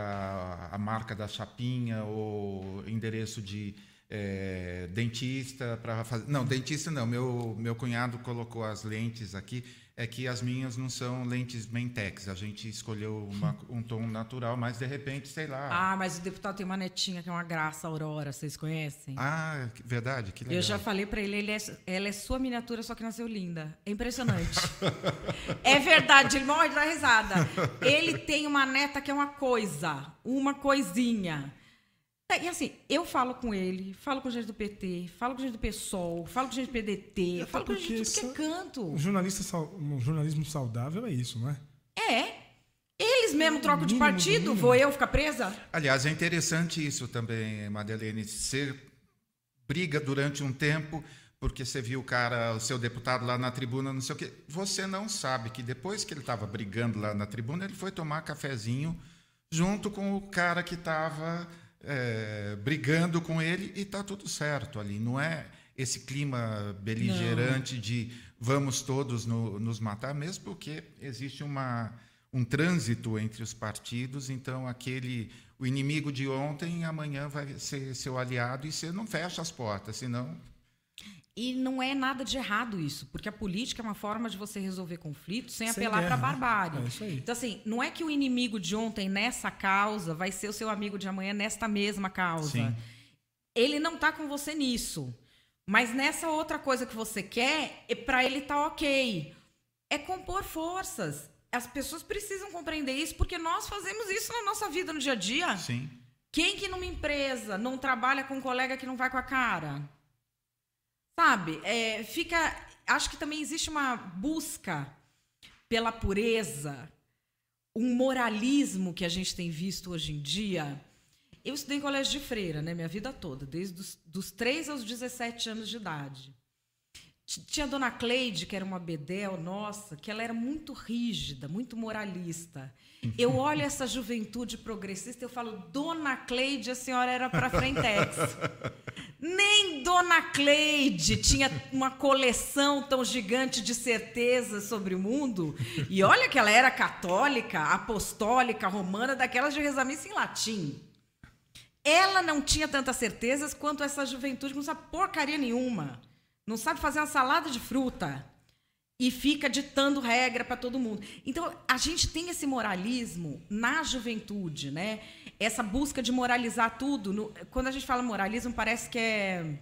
a marca da chapinha ou endereço de é, dentista para fazer. Não, dentista não. Meu meu cunhado colocou as lentes aqui é que as minhas não são lentes Mentex. A gente escolheu uma, <laughs> um tom natural, mas de repente, sei lá. Ah, mas o deputado tem uma netinha que é uma graça, Aurora, vocês conhecem? Ah, verdade, que legal. Eu já falei pra ele, ele é- ela é sua miniatura, só que nasceu linda. É impressionante. <laughs> é verdade, ele morre de dar risada. Ele tem uma neta que é uma coisa, uma coisinha. É, E assim, eu falo com ele, falo com gente do PT, falo com gente do PSOL, falo com gente do PDT, falo com gente de tudo que é canto. Um, jornalista um jornalismo saudável é isso, não é? É. Eles mesmo trocam de mínimo do partido, vou eu ficar presa? Aliás, é interessante isso também, Madeleine, ser briga durante um tempo, porque você viu o cara, o seu deputado lá na tribuna, não sei o quê. Você não sabe que depois que ele estava brigando lá na tribuna, ele foi tomar cafezinho junto com o cara que estava brigando com ele e está tudo certo ali. Não é esse clima beligerante de vamos todos no- nos matar, mesmo porque existe uma, um trânsito entre os partidos, então aquele o inimigo de ontem amanhã vai ser seu aliado e você não fecha as portas, senão E não é nada de errado isso, porque a política é uma forma de você resolver conflitos sem, Sem apelar para barbárie. É isso aí. Então, assim, não é que o inimigo de ontem nessa causa vai ser o seu amigo de amanhã nesta mesma causa. Sim. Ele não tá com você nisso. Mas nessa outra coisa que você quer, para ele tá ok. É compor forças. As pessoas precisam compreender isso, porque nós fazemos isso na nossa vida no dia a dia. sim. Quem que numa empresa não trabalha com um colega que não vai com a cara? Sabe? É, fica. Acho que também existe uma busca pela pureza, um moralismo que a gente tem visto hoje em dia. Eu estudei em colégio de freira, né? Minha vida toda, desde os dos 3 aos 17 anos de idade. Tinha a dona Cleide, que era uma bedel, nossa, que ela era muito rígida, muito moralista. Eu olho essa juventude progressista e falo, dona Cleide, a senhora era para Frentex. <laughs> Nem Dona Cleide tinha uma coleção tão gigante de certezas sobre o mundo. E olha que ela era católica, apostólica, romana, daquelas de rezar em latim. Ela não tinha tantas certezas quanto essa juventude que não sabe porcaria nenhuma. Não sabe fazer uma salada de fruta. E fica ditando regra para todo mundo. Então, a gente tem esse moralismo na juventude, né? Essa busca de moralizar tudo. No- quando a gente fala moralismo, parece que é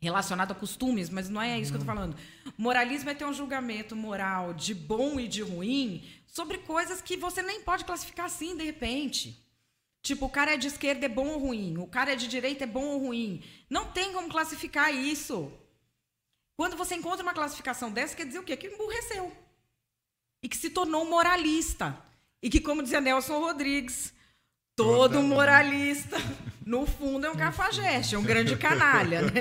relacionado a costumes, mas não é isso que eu tô falando. Moralismo é ter um julgamento moral de bom e de ruim sobre coisas que você nem pode classificar assim, de repente. Tipo, o cara é de esquerda é bom ou ruim, o cara é de direita é bom ou ruim. Não tem como classificar isso. Quando você encontra uma classificação dessa, quer dizer o quê? Que emburreceu. E que se tornou moralista. E que, como dizia Nelson Rodrigues, todo moralista, no fundo, é um cafajeste, é um grande canalha, né?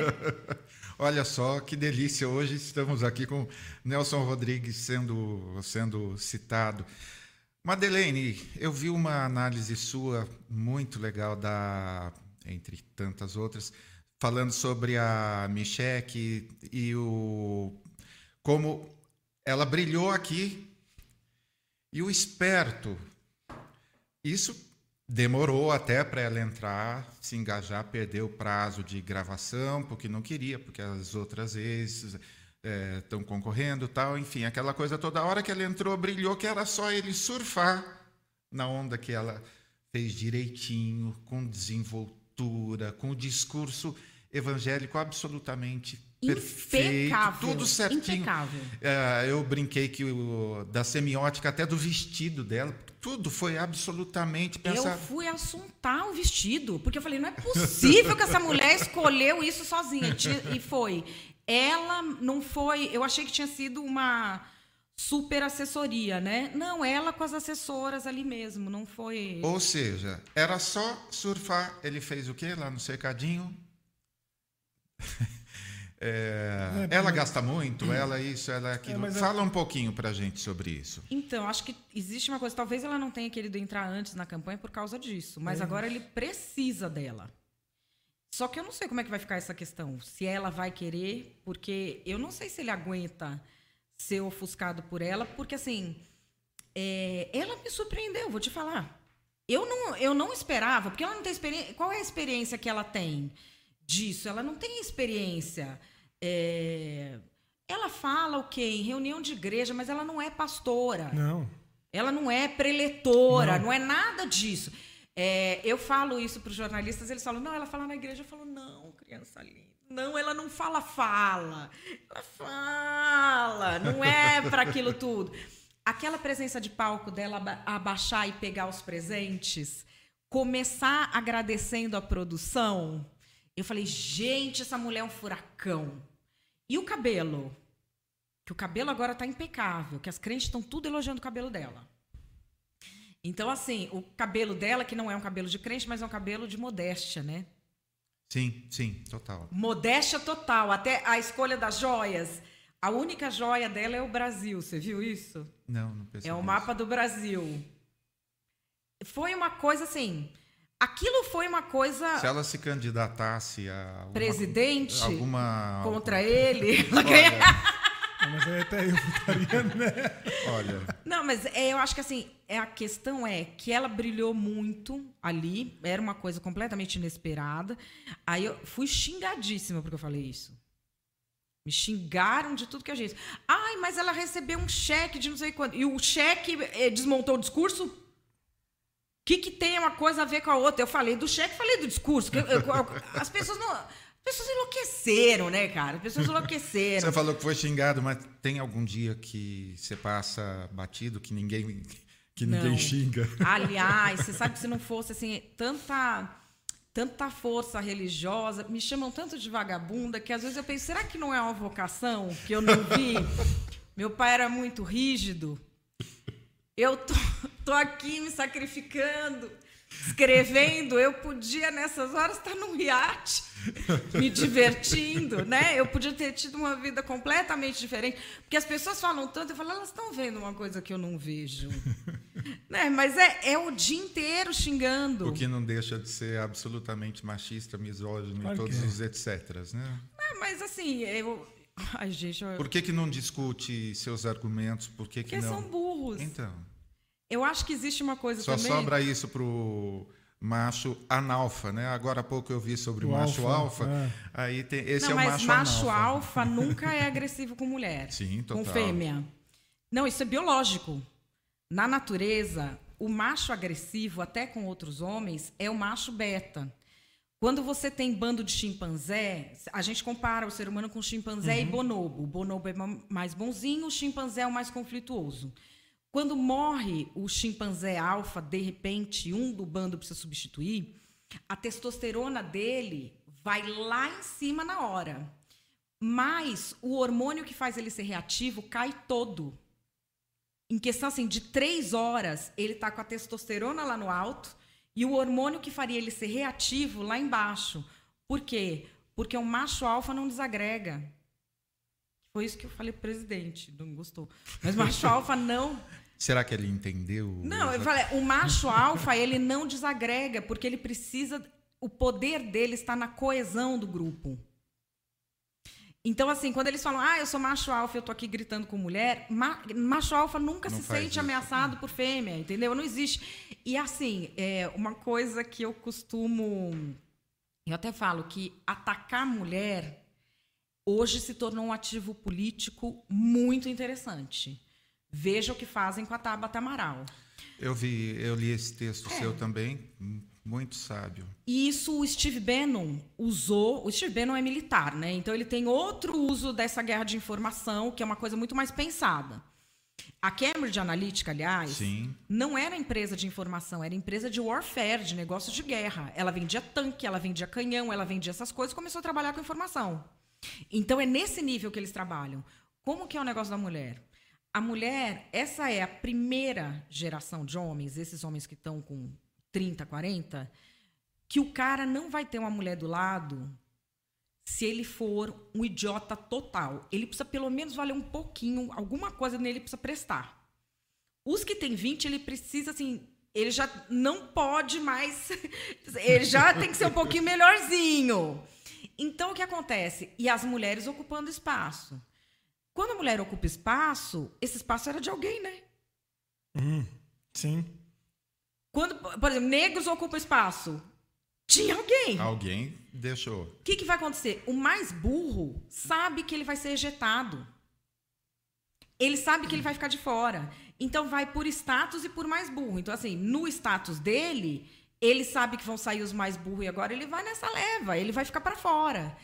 <laughs> Olha só que delícia. Hoje estamos aqui com Nelson Rodrigues sendo, sendo citado. Madeleine, eu vi uma análise sua muito legal da, entre tantas outras, falando sobre a Michelle e o como ela brilhou aqui e o esperto. Isso demorou até para ela entrar, se engajar, perdeu o prazo de gravação, porque não queria, porque as outras vezes estão concorrendo tal, enfim, aquela coisa toda. Hora que ela entrou, brilhou, que era só ele surfar na onda que ela fez direitinho, com desenvoltura, com o discurso evangélico absolutamente perfeito, Impecável. tudo certinho. Impecável. É, eu brinquei que o, da semiótica, até do vestido dela, tudo foi absolutamente Eu pensado. fui assuntar o vestido, porque eu falei, não é possível que essa mulher escolheu isso sozinha. E E foi. Ela não foi. Eu achei que tinha sido uma super assessoria, né? Não, ela com as assessoras ali mesmo, não foi. Ou seja, era só surfar. Ele fez o quê lá no cercadinho? <laughs> É, É, ela gasta muito, ela isso, ela aquilo. É, mas é- Fala um pouquinho pra gente sobre isso. Então, acho que existe uma coisa. Talvez ela não tenha querido entrar antes na campanha por causa disso, mas agora ele precisa dela. Só que eu não sei como é que vai ficar essa questão. Se ela vai querer, porque eu não sei se ele aguenta ser ofuscado por ela, porque assim, é, ela me surpreendeu, vou te falar. Eu não, eu não esperava, porque ela não tem experiência. Qual é a experiência que ela tem disso? Ela não tem experiência. é, ela fala o quê? Em reunião de igreja, mas ela não é pastora. Não. Ela não é preletora, Não. não, é nada disso. É, eu falo isso para os jornalistas, eles falam, não, ela fala na igreja. Eu falo, não, criança linda. Não, ela não fala, fala. Ela fala. Não é para aquilo <laughs> tudo. Aquela presença de palco dela aba- abaixar e pegar os presentes, começar agradecendo a produção. Eu falei, gente, essa mulher é um furacão. E o cabelo? Que o cabelo agora tá impecável, que as crentes estão tudo elogiando o cabelo dela. Então, assim, o cabelo dela, que não é um cabelo de crente, mas é um cabelo de modéstia, né? Sim, sim, total. Modéstia total. Até a escolha das joias. A única joia dela é o Brasil. Você viu isso? Não, não percebi. É o isso. mapa do Brasil. Foi uma coisa assim. Aquilo foi uma coisa. Se ela se candidatasse a alguma, Presidente alguma contra <laughs> ele. ela Mas aí até eu votaria, né? Olha, Não, mas é, eu acho que assim, é, a questão é que ela brilhou muito ali, era uma coisa completamente inesperada. Aí eu fui xingadíssima porque eu falei isso. Me xingaram de tudo que a gente. Ai, mas ela recebeu um cheque de não sei quanto. E o cheque eh, desmontou o discurso. O que, que tem uma coisa a ver com a outra? Eu falei do cheque, falei do discurso. que eu- eu- as pessoas não. As pessoas enlouqueceram, né, cara? As pessoas enlouqueceram. você falou que foi xingado, mas tem algum dia que você passa batido que ninguém que ninguém Não. xinga? Aliás, você sabe que se não fosse assim, tanta tanta força religiosa, me chamam tanto de vagabunda que às vezes eu penso, será que não é uma vocação que eu não vi? Meu pai era muito rígido. Eu tô, tô aqui me sacrificando, escrevendo, eu podia nessas horas estar num iate, me divertindo, né? Eu podia ter tido uma vida completamente diferente, porque as pessoas falam tanto, eu falo, elas estão vendo uma coisa que eu não vejo. <laughs> né? Mas é, é o dia inteiro xingando. O que não deixa de ser absolutamente machista, misógino Claro e todos é. os etc, né? É, mas assim, eu. <laughs> Ai, gente, eu... Por que, que não discute seus argumentos? Por que, que porque não? são burros. Então, Eu acho que existe uma coisa só também. sobra isso pro macho analfa, né? Agora há pouco eu vi sobre o, O macho alfa, alfa. é. Aí tem esse não, é o mas macho, macho analfa. alfa <laughs> nunca é agressivo com mulher. Sim, com total. fêmea. Não, isso é biológico. Na natureza, o macho agressivo, até com outros homens, é o macho beta. Quando você tem bando de chimpanzé, a gente compara o ser humano com chimpanzé Uhum. e bonobo. O bonobo é ma- mais bonzinho, o chimpanzé é o mais conflituoso. Quando morre o chimpanzé alfa, de repente, um do bando precisa substituir, a testosterona dele vai lá em cima na hora. Mas o hormônio que faz ele ser reativo cai todo. Em questão assim, de três horas, ele está com a testosterona lá no alto e o hormônio que faria ele ser reativo lá embaixo. Por quê? Porque o macho alfa não desagrega. Foi isso que eu falei pro presidente, não gostou. Mas macho <laughs> alfa não. Será que ele entendeu? Não, eu falei, o macho alfa, ele não desagrega, porque ele precisa. O poder dele está na coesão do grupo. Então, assim, quando eles falam, ah, eu sou macho alfa, eu tô aqui gritando com mulher, ma- macho alfa nunca Não se sente isso. ameaçado por fêmea, entendeu? Não existe. E, assim, é uma coisa que eu costumo. Eu até falo que atacar a mulher hoje se tornou um ativo político muito interessante. Veja o que fazem com a Tabata Amaral. Eu vi, eu li esse texto É. seu também, muito sábio. E isso o Steve Bannon usou. O Steve Bannon é militar, né? Então ele tem outro uso dessa guerra de informação, que é uma coisa muito mais pensada. A Cambridge Analytica, aliás, Sim. não era empresa de informação, era empresa de warfare, de negócio de guerra. Ela vendia tanque, ela vendia canhão, ela vendia essas coisas, começou a trabalhar com informação. Então é nesse nível que eles trabalham. Como que é o negócio da mulher? A mulher, essa é a primeira geração de homens, esses homens que estão com 30, 40, que o cara não vai ter uma mulher do lado se ele for um idiota total. Ele precisa pelo menos valer um pouquinho, alguma coisa nele precisa prestar. Os que tem 20, ele precisa, assim, ele já não pode mais. <laughs> Ele já tem que ser um pouquinho melhorzinho. Então, o que acontece? E as mulheres ocupando espaço. Quando a mulher ocupa espaço, esse espaço era de alguém, né? Hum, sim. Quando, por exemplo, negros ocupam espaço, tinha alguém. Alguém deixou. O que, que vai acontecer? O mais burro sabe que ele vai ser ejetado. Ele sabe que ele vai ficar de fora. Então vai por status e por mais burro. Então, assim, no status dele, ele sabe que vão sair os mais burros e agora ele vai nessa leva, ele vai ficar para fora.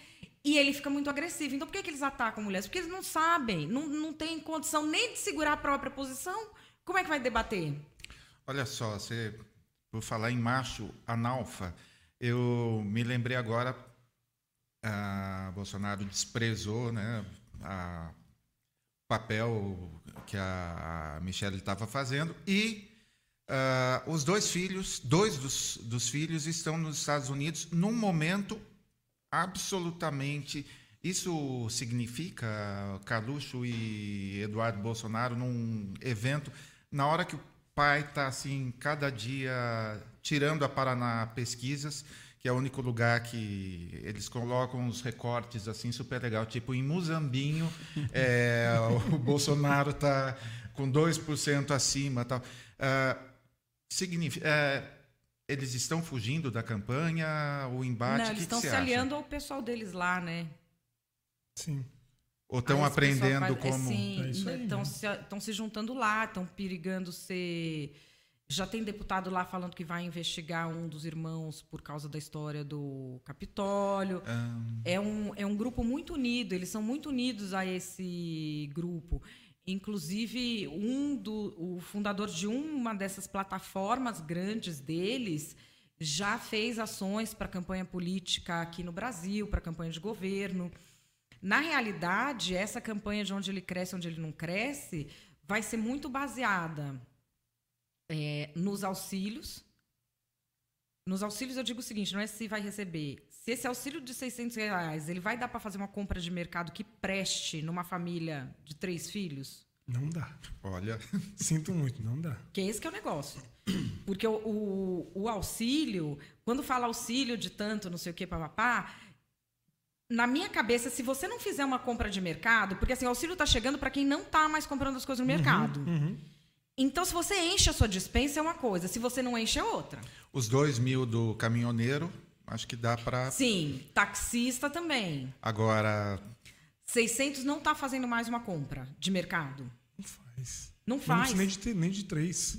E ele fica muito agressivo. Então, por que, que eles atacam mulheres? Porque eles não sabem, não, não têm condição nem de segurar a própria posição. Como é que vai debater? Olha só, você, por falar em macho analfa, eu me lembrei agora, a Bolsonaro desprezou né, papel que a Michelle estava fazendo e uh, os dois filhos, dois dos, dos filhos estão nos Estados Unidos num momento absolutamente. Isso significa Carluxo e Eduardo Bolsonaro num evento na hora que o pai está assim cada dia tirando a Paraná Pesquisas que é o único lugar que eles colocam os recortes assim super legal, tipo em Muzambinho, <laughs> é, o Bolsonaro está com 2% acima, tal. Uh, significa, uh, eles estão fugindo da campanha, o embate, Não, eles que estão que se aliando ao pessoal deles lá, né? Sim. Ou estão aprendendo faz, como... É, sim, É estão se, se juntando lá, estão perigando ser já tem deputado lá falando que vai investigar um dos irmãos por causa da história do Capitólio. Ah. É, um, é um grupo muito unido, eles são muito unidos a esse grupo. Inclusive, um do, o fundador de uma dessas plataformas grandes deles já fez ações para campanha política aqui no Brasil, para campanha de governo. Na realidade, essa campanha de onde ele cresce, onde ele não cresce, vai ser muito baseada é, nos auxílios. Nos auxílios eu digo o seguinte, não é se vai receber. Se esse auxílio de 600 reais, ele vai dar para fazer uma compra de mercado que preste numa família de três filhos? Não dá. Olha, <laughs> Sinto muito, não dá. Que esse que é o negócio. Porque o, o, o auxílio, quando fala auxílio de tanto, não sei o que, papapá, na minha cabeça, se você não fizer uma compra de mercado, porque assim, o auxílio está chegando para quem não está mais comprando as coisas no mercado. Uhum. Então, se você enche a sua dispensa, é uma coisa. Se você não enche, é outra. os dois mil do caminhoneiro, acho que dá para... Sim, taxista também. Agora, 600 não está fazendo mais uma compra de mercado. Não faz. Não Não faz. precisa nem de, ter- nem de três.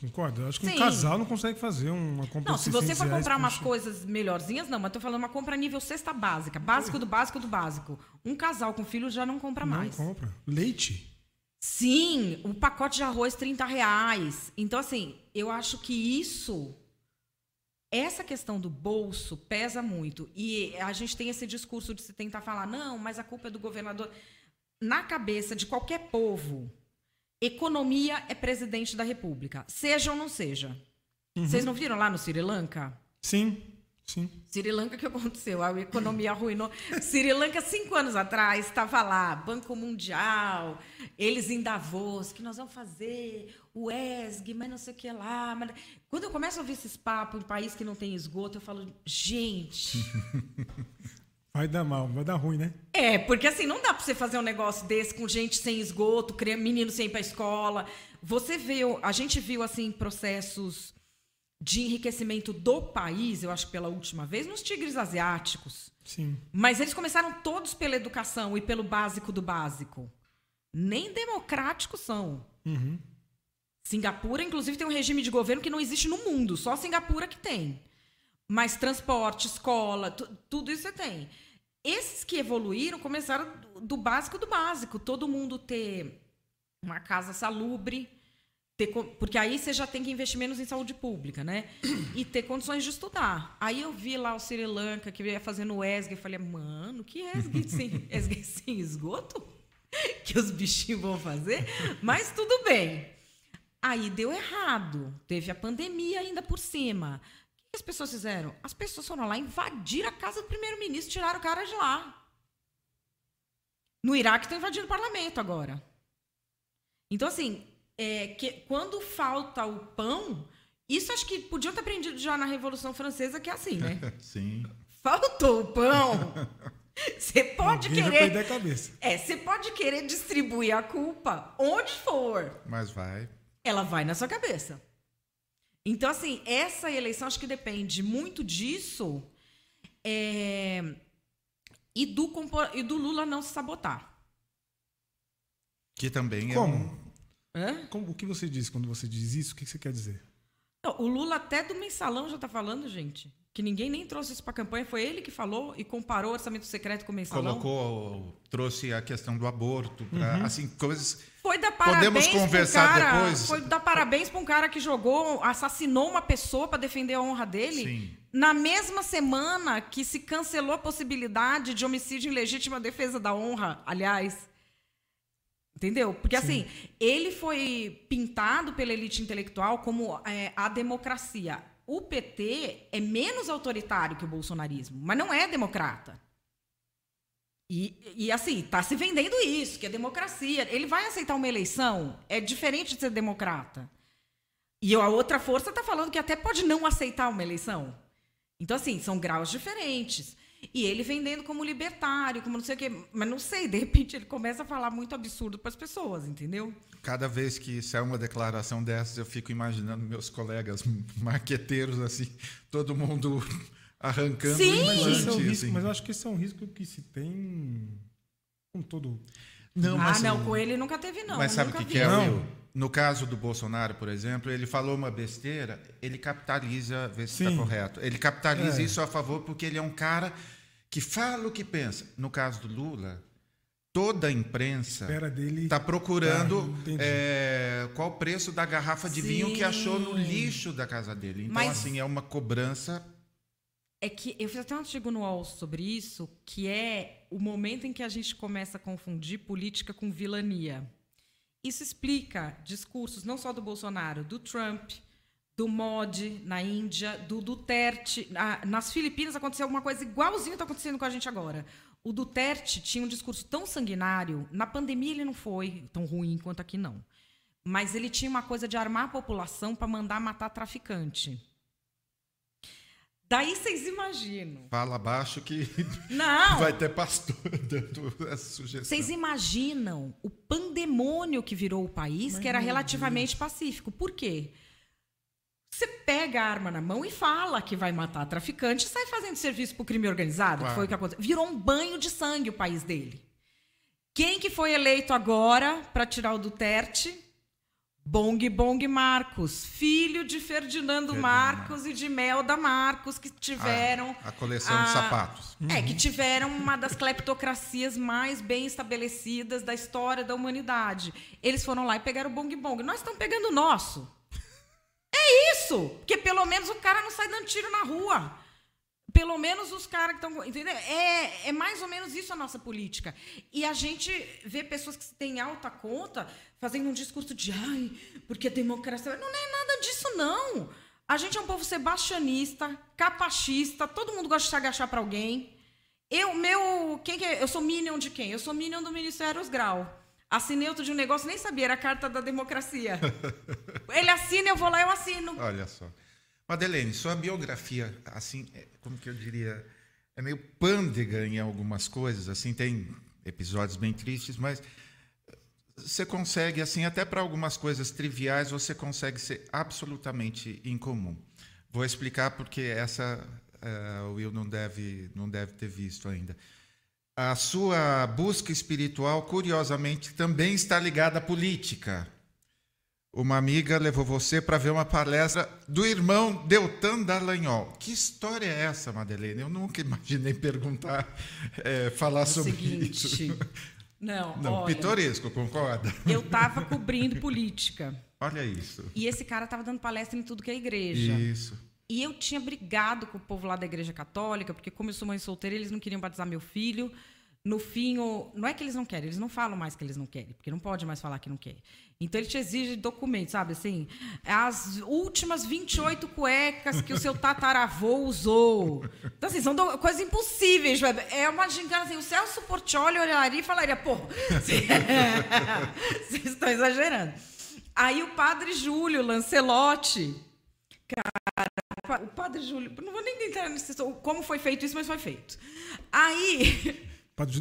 Concorda? Eu acho que Sim. um casal não consegue fazer uma compra Não, se você 600 for comprar umas coisas melhorzinhas, não, mas tô falando uma compra nível cesta básica. Básico do básico do básico. Um casal com filho já não compra Não mais. compra. Leite. Sim, o pacote de arroz 30 reais. Então, assim, eu acho que isso. Essa questão do bolso pesa muito. E a gente tem esse discurso de se tentar falar, não, mas a culpa é do governador. Na cabeça de qualquer povo, economia é presidente da república, seja ou não seja. Vocês não viram lá no Sri Lanka? Sim, sim. Sri Lanka, o que aconteceu? A economia arruinou. Sri Lanka, cinco anos atrás, estava lá, Banco Mundial, eles em Davos, que nós vamos fazer, o ESG, mas não sei o que lá. Mas... Quando eu começo a ouvir esses papos em país que não tem esgoto, eu falo, gente. <laughs> Vai dar mal, vai dar ruim, né? É, porque assim, não dá pra você fazer um negócio desse com gente sem esgoto, menino sem ir pra escola. Você viu, a gente viu assim processos de enriquecimento do país, eu acho que pela última vez, nos tigres asiáticos. Sim. Mas eles começaram todos pela educação e pelo básico do básico. Nem democráticos são. Uhum. Singapura, inclusive, tem um regime de governo que não existe no mundo, só Singapura que tem. Mas transporte, escola, tu- tudo isso você tem. Esses que evoluíram começaram do, básico do básico. Todo mundo ter uma casa salubre, ter porque aí você já tem que investir menos em saúde pública, né? E ter condições de estudar. Aí eu vi lá o Sri Lanka, que ia fazendo o ESG, eu falei, mano, que ESG sem, <laughs> ESG sem esgoto? <laughs> Que os bichinhos vão fazer? Mas tudo bem. Aí deu errado. Teve a pandemia ainda por cima. Que as pessoas fizeram? As pessoas foram lá invadir a casa do primeiro-ministro, tiraram o cara de lá. No Iraque estão invadindo o parlamento agora. Então, assim, é, que, quando falta o pão, isso acho que podiam ter aprendido já na Revolução Francesa, que é assim, né? <laughs> Sim. Faltou o pão. Você pode Ninguém vai querer. perder a cabeça. É, você pode querer distribuir a culpa onde for. Mas vai. Ela vai na sua cabeça. Então, assim, essa eleição acho que depende muito disso é, e, do, e do Lula não se sabotar. Que também é Como? um. Hã? Como- o que você diz quando você diz isso? O que você quer dizer? Não, o Lula até do mensalão já tá falando, gente. Que ninguém nem trouxe isso pra campanha. Foi ele que falou e comparou o orçamento secreto com o mensalão. Colocou, trouxe a questão do aborto, pra, assim, coisas. Foi dar parabéns Podemos pra um conversar cara, depois? Foi dar parabéns pra um cara que jogou, assassinou uma pessoa pra defender a honra dele. Sim. Na mesma semana que se cancelou a possibilidade de homicídio em legítima defesa da honra, aliás. Entendeu? Porque assim, ele foi pintado pela elite intelectual como é, a democracia. O PT é menos autoritário que o bolsonarismo, mas não é democrata. E, e assim, tá se vendendo isso, que é democracia. Ele vai aceitar uma eleição? É diferente de ser democrata. E a outra força está falando que até pode não aceitar uma eleição. Então, assim, são graus diferentes. E ele vendendo como libertário, como não sei o quê. Mas não sei, de repente ele começa a falar muito absurdo para as pessoas, entendeu? Cada vez que sai uma declaração dessas, eu fico imaginando meus colegas marqueteiros, assim, todo mundo <laughs> arrancando Sim! Mas, é implante, risco, assim. mas eu acho que esse é um risco que se tem com todo. Não, ah, mas, não, com ele nunca teve, não. mas sabe o que, vi. que é, Não. No caso do Bolsonaro, por exemplo, ele falou uma besteira, ele capitaliza, vê se está Sim. correto. Ele capitaliza É. isso a favor porque ele é um cara que fala o que pensa. No caso do Lula, toda a imprensa está procurando entendi. é, qual o preço da garrafa de vinho que achou no Sim. lixo da casa dele. Então, Mas- assim, é uma cobrança. É que eu fiz até um artigo no UOL sobre isso, que é o momento em que a gente começa a confundir política com vilania. Isso explica discursos não só do Bolsonaro, do Trump, do Modi na Índia, do Duterte. Na- nas Filipinas aconteceu alguma coisa igualzinho está acontecendo com a gente agora. O Duterte tinha um discurso tão sanguinário, na pandemia ele não foi tão ruim quanto aqui não. Mas ele tinha uma coisa de armar a população para mandar matar traficante. Daí vocês imaginam. Fala baixo que <laughs> Não! vai ter pastor <laughs> dando essa sugestão. Vocês imaginam o pandemônio que virou o país, Mas, que era relativamente pacífico. Por quê? Você pega a arma na mão e fala que vai matar traficante e sai fazendo serviço pro crime organizado, que Claro. foi o que aconteceu. Virou um banho de sangue o país dele. Quem que foi eleito agora para tirar o Duterte? Bong Bong Marcos, filho de Ferdinando Ferdinando Marcos e de Melda Marcos, que tiveram a, a coleção de a- sapatos. é, que tiveram uma das cleptocracias mais bem estabelecidas da história da humanidade. Eles foram lá e pegaram o bong bong. Nós estamos pegando o nosso. É isso! Porque pelo menos o cara não sai dando tiro na rua. Pelo menos os caras que estão. Entendeu? É, é mais ou menos isso a nossa política. E a gente vê pessoas que têm alta conta fazendo um discurso de ai, porque a democracia. Não é nada disso, não. A gente é um povo sebastianista, capachista, todo mundo gosta de se agachar para alguém. Eu, meu. Quem que é? Eu sou Minion de quem? Eu sou Minion do Ministério Eros Grau. Assinei outro de um negócio, nem sabia, era a carta da democracia. <laughs> Ele assina, eu vou lá, eu assino. Olha só. Madeleine, sua biografia, assim, é, como que eu diria, é meio pândega em algumas coisas, assim, tem episódios bem tristes, mas você consegue, assim, até para algumas coisas triviais, você consegue ser absolutamente incomum. Vou explicar porque essa eh, o Will não deve, não deve ter visto ainda. A sua busca espiritual, curiosamente, também está ligada à política. Uma amiga levou você para ver uma palestra do irmão Deltan Dallagnol. Que história é essa, Madeleine? Eu nunca imaginei perguntar, eh, falar É sobre seguinte. isso. Não, Não, olha, pitoresco, concorda? eu tava cobrindo política. Olha isso. E esse cara tava dando palestra em tudo que é igreja. Isso. E eu tinha brigado com o povo lá da igreja católica, porque como eu sou mãe solteira, eles não queriam batizar meu filho. No fim, o- não é que eles não querem, eles não falam mais que eles não querem, porque não pode mais falar que não quer. Então ele te exige documentos, sabe assim? As últimas 28 cuecas que o seu tataravô usou. Então, assim, são do- coisas impossíveis. É uma gincana assim, o Celso Portioli olharia e falaria, pô, <laughs> vocês estão exagerando. Aí o padre Júlio Lancelotti, cara, o padre Júlio, não vou nem entrar nesse como foi feito isso, mas foi feito. Aí <laughs>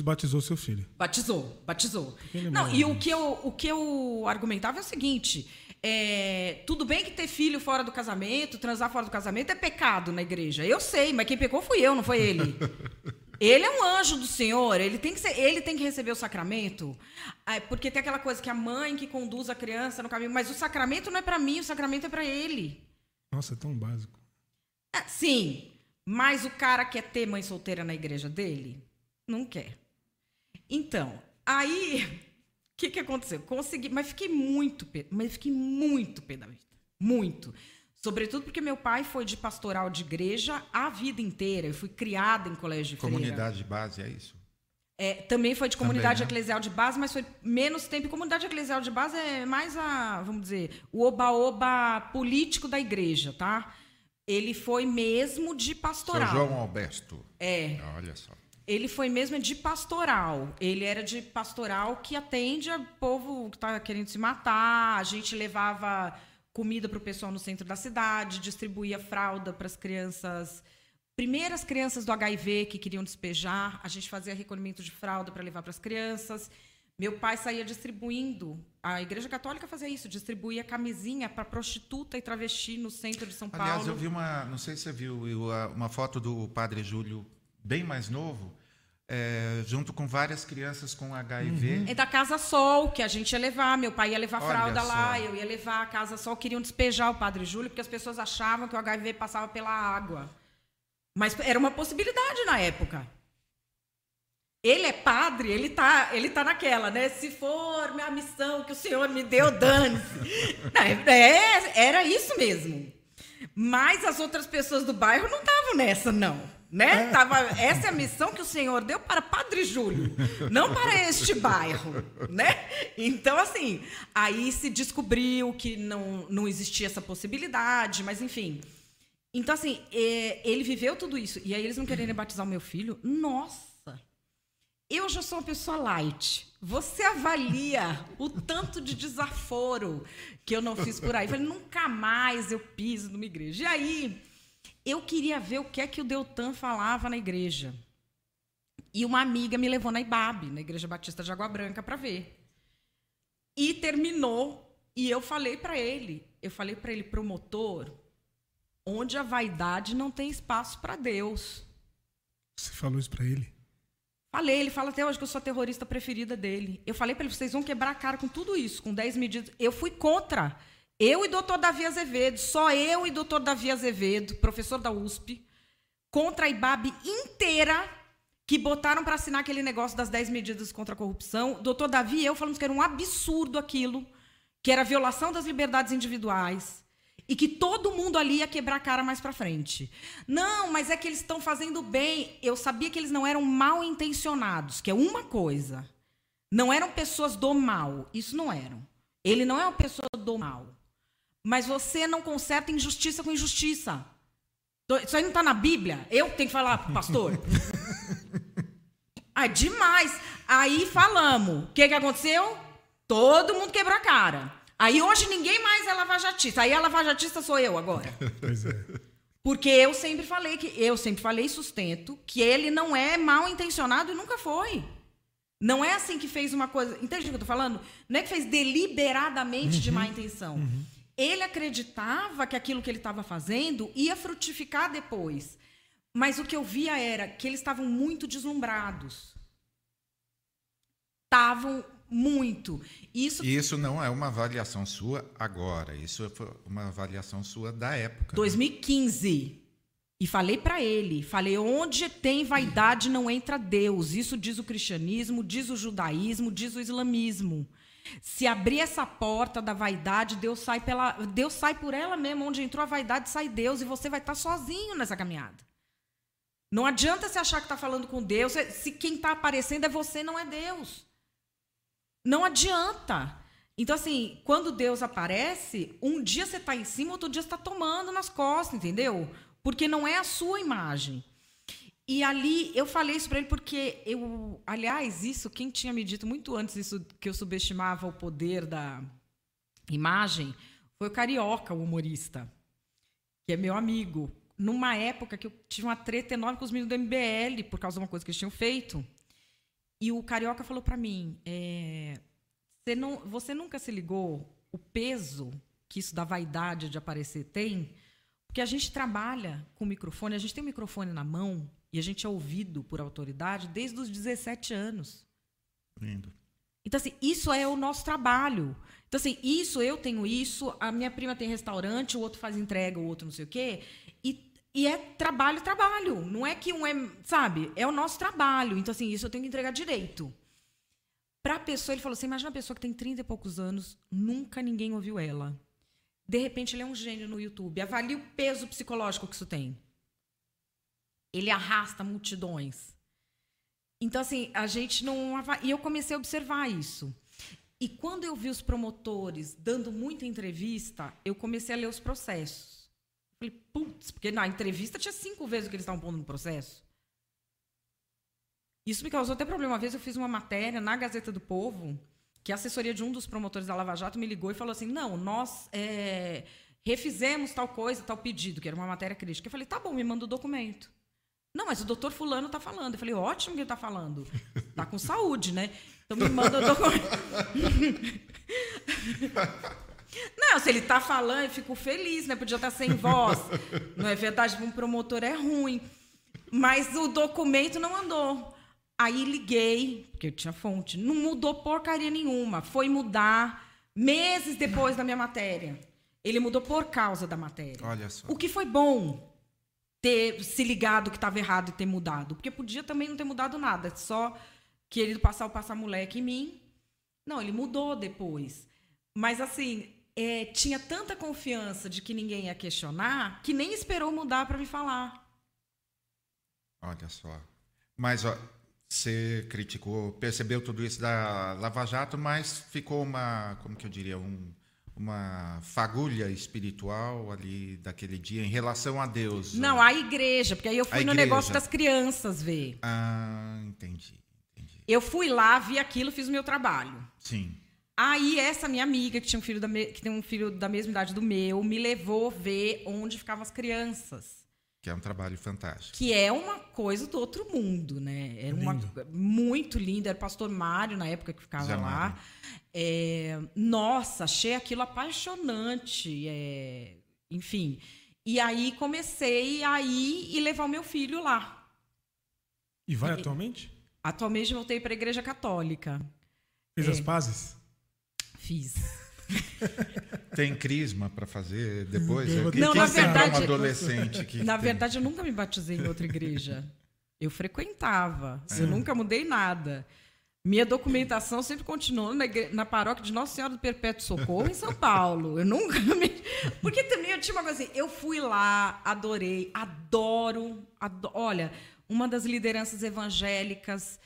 batizou seu filho. Batizou, batizou. Ele Não, e o que, eu, o que eu argumentava é o seguinte: é, tudo bem que ter filho fora do casamento, transar fora do casamento é pecado na igreja. Eu sei, mas quem pecou fui eu, não foi ele. <laughs> Ele é um anjo do Senhor, ele tem que, ser, ele tem que receber o sacramento. Ah, Porque tem aquela coisa que a mãe que conduz a criança no caminho, mas o sacramento não é para mim, o sacramento é para ele. Nossa, é tão básico. Ah, Sim, mas o cara quer ter mãe solteira na igreja dele? Não quer. Então, aí, o <laughs> que, que aconteceu? Consegui, mas fiquei muito, mas fiquei muito pé da vida. Muito. Sobretudo porque meu pai foi de pastoral de igreja a vida inteira. Eu fui criada em colégio de freira. Comunidade de base, é isso? É, também foi de comunidade né? eclesial de base, mas foi menos tempo. E comunidade eclesial de base é mais a, vamos dizer, o oba-oba político da igreja, tá? Ele foi mesmo de pastoral. João Alberto. É, Olha só. Ele foi mesmo de pastoral. Ele era de pastoral que atende a povo que está querendo se matar. A gente levava comida para o pessoal no centro da cidade, distribuía fralda para as crianças. Primeiras crianças do HIV que queriam despejar, a gente fazia recolhimento de fralda para levar para as crianças. Meu pai saía distribuindo. A Igreja Católica fazia isso, distribuía camisinha para prostituta e travesti no centro de São Paulo. Aliás, eu vi uma, não sei se você viu, uma foto do padre Júlio, bem mais novo, é, junto com várias crianças com HIV. É da Casa Sol, que a gente ia levar. Meu pai ia levar Olha fralda lá, só. eu ia levar a Casa Sol. Queriam despejar o Padre Júlio, porque as pessoas achavam que o HIV passava pela água. Mas era uma possibilidade na época. Ele é padre, ele tá, ele tá naquela, né? Se for minha missão que o Senhor me deu, dane-se. <laughs> Não, é, era isso mesmo. Mas as outras pessoas do bairro não estavam nessa, não. Né? Tava, essa é a missão que o Senhor deu para Padre Júlio, não para este bairro. Né? Então, assim, aí se descobriu que não, não existia essa possibilidade, mas enfim. Então, assim, é, ele viveu tudo isso. E aí eles não quererem batizar o meu filho? Nossa! Eu já sou uma pessoa light. Você avalia o tanto de desaforo que eu não fiz por aí. Eu falei, nunca mais eu piso numa igreja. E aí, eu queria ver o que é que o Deltan falava na igreja. E uma amiga me levou na IBAB, na Igreja Batista de Água Branca, para ver. E terminou. E eu falei para ele, eu falei para ele, promotor, onde a vaidade não tem espaço para Deus. Você falou isso pra ele? Falei, ele fala até hoje que eu sou a terrorista preferida dele. Eu falei para ele, vocês vão quebrar a cara com tudo isso, com 10 medidas. Eu fui contra. Eu e doutor Davi Azevedo, só eu e doutor Davi Azevedo, professor da USP, contra a IBAB inteira, que botaram para assinar aquele negócio das 10 medidas contra a corrupção. Doutor Davi e eu falamos que era um absurdo aquilo, que era violação das liberdades individuais. E que todo mundo ali ia quebrar a cara mais para frente. Não, mas é que eles estão fazendo bem. Eu sabia que eles não eram mal intencionados, que é uma coisa. Não eram pessoas do mal. Isso não eram. Ele não é uma pessoa do mal. Mas você não conserta injustiça com injustiça. Isso aí não está na Bíblia. Eu tenho que falar pastor. <laughs> Ah, demais. Aí falamos. O que, que aconteceu? Todo mundo quebrou a cara. Aí hoje ninguém mais é lavajatista. Aí a lavajatista sou eu agora. <laughs> Pois é. Porque eu sempre falei que eu sempre falei e sustento que ele não é mal intencionado e nunca foi. Não é assim que fez uma coisa. Entende o que eu tô falando? Não é que fez deliberadamente de má intenção. Ele acreditava que aquilo que ele estava fazendo ia frutificar depois. Mas o que eu via era que eles estavam muito deslumbrados. Estavam muito. Isso isso não é uma avaliação sua agora, isso foi uma avaliação sua da época. né? 2015. E falei para ele, falei, onde tem vaidade não entra Deus. Isso diz o cristianismo, diz o judaísmo, diz o islamismo. Se abrir essa porta da vaidade, Deus sai pela, Deus sai por ela mesmo. Onde entrou a vaidade, sai Deus e você vai estar sozinho nessa caminhada. Não adianta você achar que está falando com Deus, se quem está aparecendo é você, não é Deus. Não adianta. Então, assim, quando Deus aparece, um dia você está em cima, outro dia você está tomando nas costas, entendeu? Porque não é a sua imagem. E ali eu falei isso para ele porque eu, aliás, isso quem tinha me dito muito antes isso que eu subestimava o poder da imagem foi o carioca, o humorista, que é meu amigo numa época que eu tive uma treta enorme com os meninos do MBL por causa de uma coisa que eles tinham feito. E o Carioca falou para mim: é, você, não, você nunca se ligou o peso que isso da vaidade de aparecer tem? Porque a gente trabalha com microfone, a gente tem um microfone na mão e a gente é ouvido por autoridade desde os 17 anos. Lindo. Então, assim, isso é o nosso trabalho. Então, assim, isso, eu tenho isso, a minha prima tem restaurante, o outro faz entrega, o outro não sei o quê. E é trabalho, trabalho. Não é que um é, sabe? É o nosso trabalho. Então, assim, isso eu tenho que entregar direito. Para a pessoa, ele falou assim: imagina uma pessoa que tem 30 e poucos anos, nunca ninguém ouviu ela. De repente, ele é um gênio no YouTube. Avalie o peso psicológico que isso tem. Ele arrasta multidões. Então, assim, a gente não. E eu comecei a observar isso. E quando eu vi os promotores dando muita entrevista, eu comecei a ler os processos. Falei, putz, porque na entrevista tinha cinco vezes o que eles estavam pondo no processo. Isso me causou até problema. Uma vez eu fiz uma matéria na Gazeta do Povo, que a assessoria de um dos promotores da Lava Jato me ligou e falou assim: não, nós é, refizemos tal coisa, tal pedido, que era uma matéria crítica. Eu falei, tá bom, me manda o documento. Não, mas o doutor Fulano está falando. Eu falei, ótimo que ele está falando. Está com saúde, né? Então me manda o documento. <laughs> Não, se ele está falando, eu fico feliz, né? Podia estar tá sem voz. Não é verdade? Um promotor é ruim. Mas o documento não andou. Aí liguei, porque eu tinha fonte. Não mudou porcaria nenhuma. Foi mudar meses depois da minha matéria. Ele mudou por causa da matéria. Olha só. O que foi bom ter se ligado que estava errado e ter mudado. Porque podia também não ter mudado nada. Só querido passar o passar-moleque em mim. Não, ele mudou depois. Mas assim, é, tinha tanta confiança de que ninguém ia questionar que nem esperou mudar para me falar. Olha só. Mas ó, você criticou, percebeu tudo isso da Lava Jato, mas ficou uma, como que eu diria, um, uma fagulha espiritual ali daquele dia em relação a Deus. Não, a igreja, porque aí eu fui no negócio das crianças ver. Ah, entendi, entendi. Eu fui lá, vi aquilo, fiz o meu trabalho. Sim. Aí essa minha amiga, que, tinha um filho da que tem um filho da mesma idade do meu, me levou ver onde ficavam as crianças. Que é um trabalho fantástico. Que é uma coisa do outro mundo, né? Era uma, muito lindo. Era o pastor Mário, na época que ficava Zé lá. É, nossa, achei aquilo apaixonante. É, enfim. E aí comecei a ir e levar o meu filho lá. E vai e, atualmente? Atualmente voltei para a Igreja Católica. Fez é, as pazes? Fiz. <laughs> Tem crisma para fazer depois? Não, na verdade, um adolescente que na tem... verdade eu nunca me batizei em outra igreja. Eu frequentava, é. eu nunca mudei nada. Minha documentação sempre continuou na, na paróquia de Nossa Senhora do Perpétuo Socorro, em São Paulo. Eu nunca <laughs> me. Porque também eu tinha uma coisa assim, eu fui lá, adorei, adoro, adoro. Olha, uma das lideranças evangélicas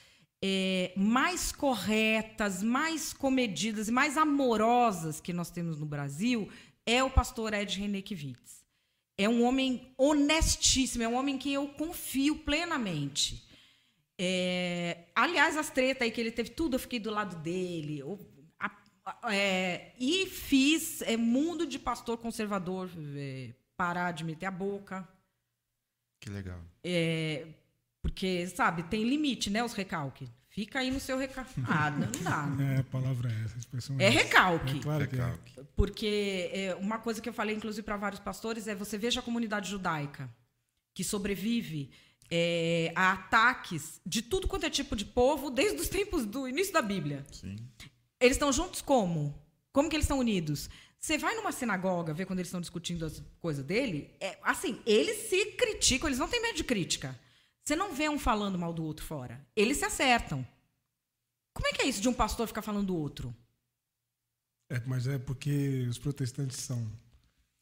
é, mais corretas, mais comedidas e mais amorosas que nós temos no Brasil é o pastor Ed Renekiewicz. É um homem honestíssimo, é um homem que eu confio plenamente. É, aliás, as tretas aí que ele teve, tudo eu fiquei do lado dele. Eu, a, a, é, e fiz é, mundo de pastor conservador é, parar de meter a boca. Que legal. É, porque, sabe, tem limite, né, os recalques. Fica aí no seu recalque. <laughs> Ah, não dá. É, a palavra é essa, a expressão é, é recalque. É claro recalque. É. Porque é, uma coisa que eu falei, inclusive, para vários pastores, é você veja a comunidade judaica, que sobrevive é, a ataques de tudo quanto é tipo de povo, desde os tempos do início da Bíblia. Sim. Eles estão juntos como? Como que eles estão unidos? Você vai numa sinagoga ver quando eles estão discutindo as coisas dele, é, assim, eles se criticam, eles não têm medo de crítica. Você não vê um falando mal do outro fora. Eles se acertam. Como é que é isso de um pastor ficar falando do outro? É, mas é porque os protestantes são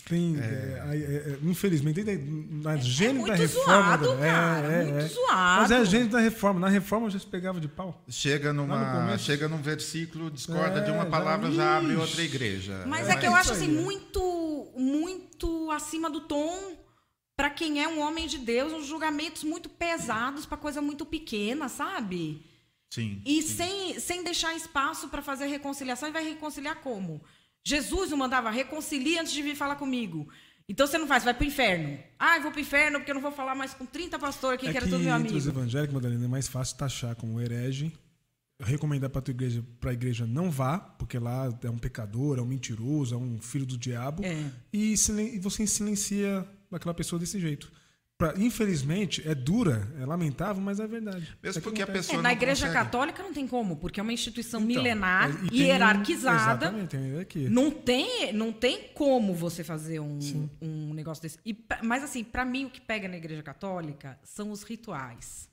Tem, é, é, é, infelizmente, tem, na agenda muito da reforma. zoado, cara, muito zoado. Mas é a agenda da reforma. Na reforma já se pegava de pau. Chega, numa, chega num versículo, discorda de uma palavra, já, já abre outra igreja. Mas é, que eu acho assim, muito, muito acima do tom para quem é um homem de Deus, uns julgamentos muito pesados para coisa muito pequena, sabe? Sim. E sim. Sem, sem deixar espaço para fazer reconciliação, e vai reconciliar como? Jesus não mandava reconcilie antes de vir falar comigo. Então você não faz, vai pro inferno. Ah, eu vou pro inferno porque eu não vou falar mais com 30 pastores aqui é que era todo meu amigo. Entre os evangélicos, Madalena, é mais fácil taxar como herege. Recomendar para tua igreja, para a igreja não vá, porque lá é um pecador, é um mentiroso, é um filho do diabo. É. E, e você silencia aquela pessoa desse jeito. Pra, infelizmente, é dura, é lamentável, mas é verdade. Mesmo é porque a pessoa. É, na Igreja consegue. Católica não tem como, porque é uma instituição então, milenar, é, e hierarquizada. Exatamente, tem aqui. Não tem, não tem como você fazer um, um negócio desse. E, mas, assim, para mim, o que pega na Igreja Católica são os rituais.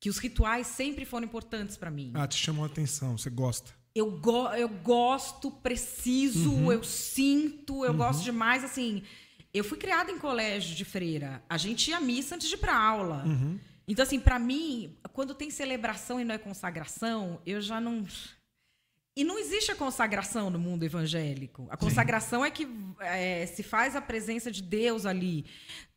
Que os rituais sempre foram importantes para mim. Ah, te chamou a atenção, você gosta. Eu, go eu gosto, preciso, uhum. eu sinto, eu uhum. gosto demais, assim. Eu fui criada em colégio de freira. A gente ia à missa antes de ir para aula. Uhum. Então, assim, para mim, quando tem celebração e não é consagração, eu já não. E não existe a consagração no mundo evangélico. A consagração Sim. é que é, se faz a presença de Deus ali.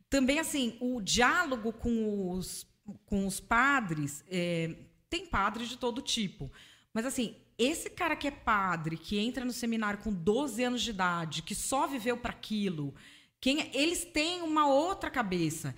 Também, assim, o diálogo com os, com os padres. É, tem padres de todo tipo. Mas, assim, esse cara que é padre, que entra no seminário com 12 anos de idade, que só viveu para aquilo, quem, eles têm uma outra cabeça.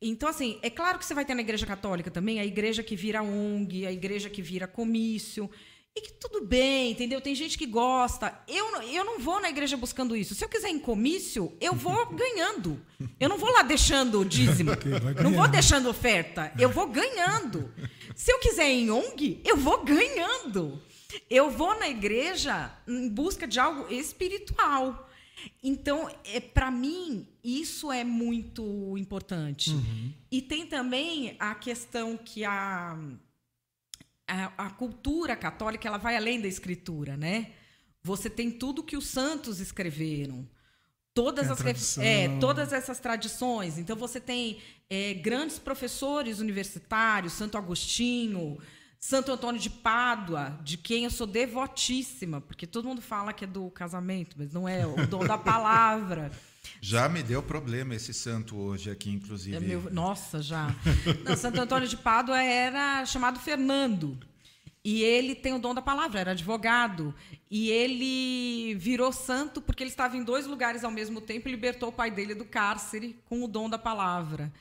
Então, assim, é claro que você vai ter na igreja católica também a igreja que vira ONG, a igreja que vira comício. E que tudo bem, entendeu? Tem gente que gosta. Eu, eu não vou na igreja buscando isso. Se eu quiser em comício, eu vou <laughs> ganhando. Eu não vou lá deixando dízimo. <laughs> Não vou deixando oferta. Eu vou ganhando. Se eu quiser em ONG, eu vou ganhando. Eu vou na igreja em busca de algo espiritual. Então, é, para mim, isso é muito importante. Uhum. E tem também a questão que a, a, a, cultura católica ela vai além da escritura, né? Você tem tudo que os santos escreveram. Todas, as, é, todas essas tradições. Então, você tem é, grandes professores universitários, Santo Agostinho, Santo Antônio de Pádua, de quem eu sou devotíssima, porque todo mundo fala que é do casamento, mas não é, o dom da palavra. <laughs> Já me deu problema esse santo hoje aqui, inclusive. É meu, nossa, já. Não, Santo Antônio de Pádua era chamado Fernando. E ele tem o dom da palavra, era advogado. E ele virou santo porque ele estava em dois lugares ao mesmo tempo e libertou o pai dele do cárcere com o dom da palavra.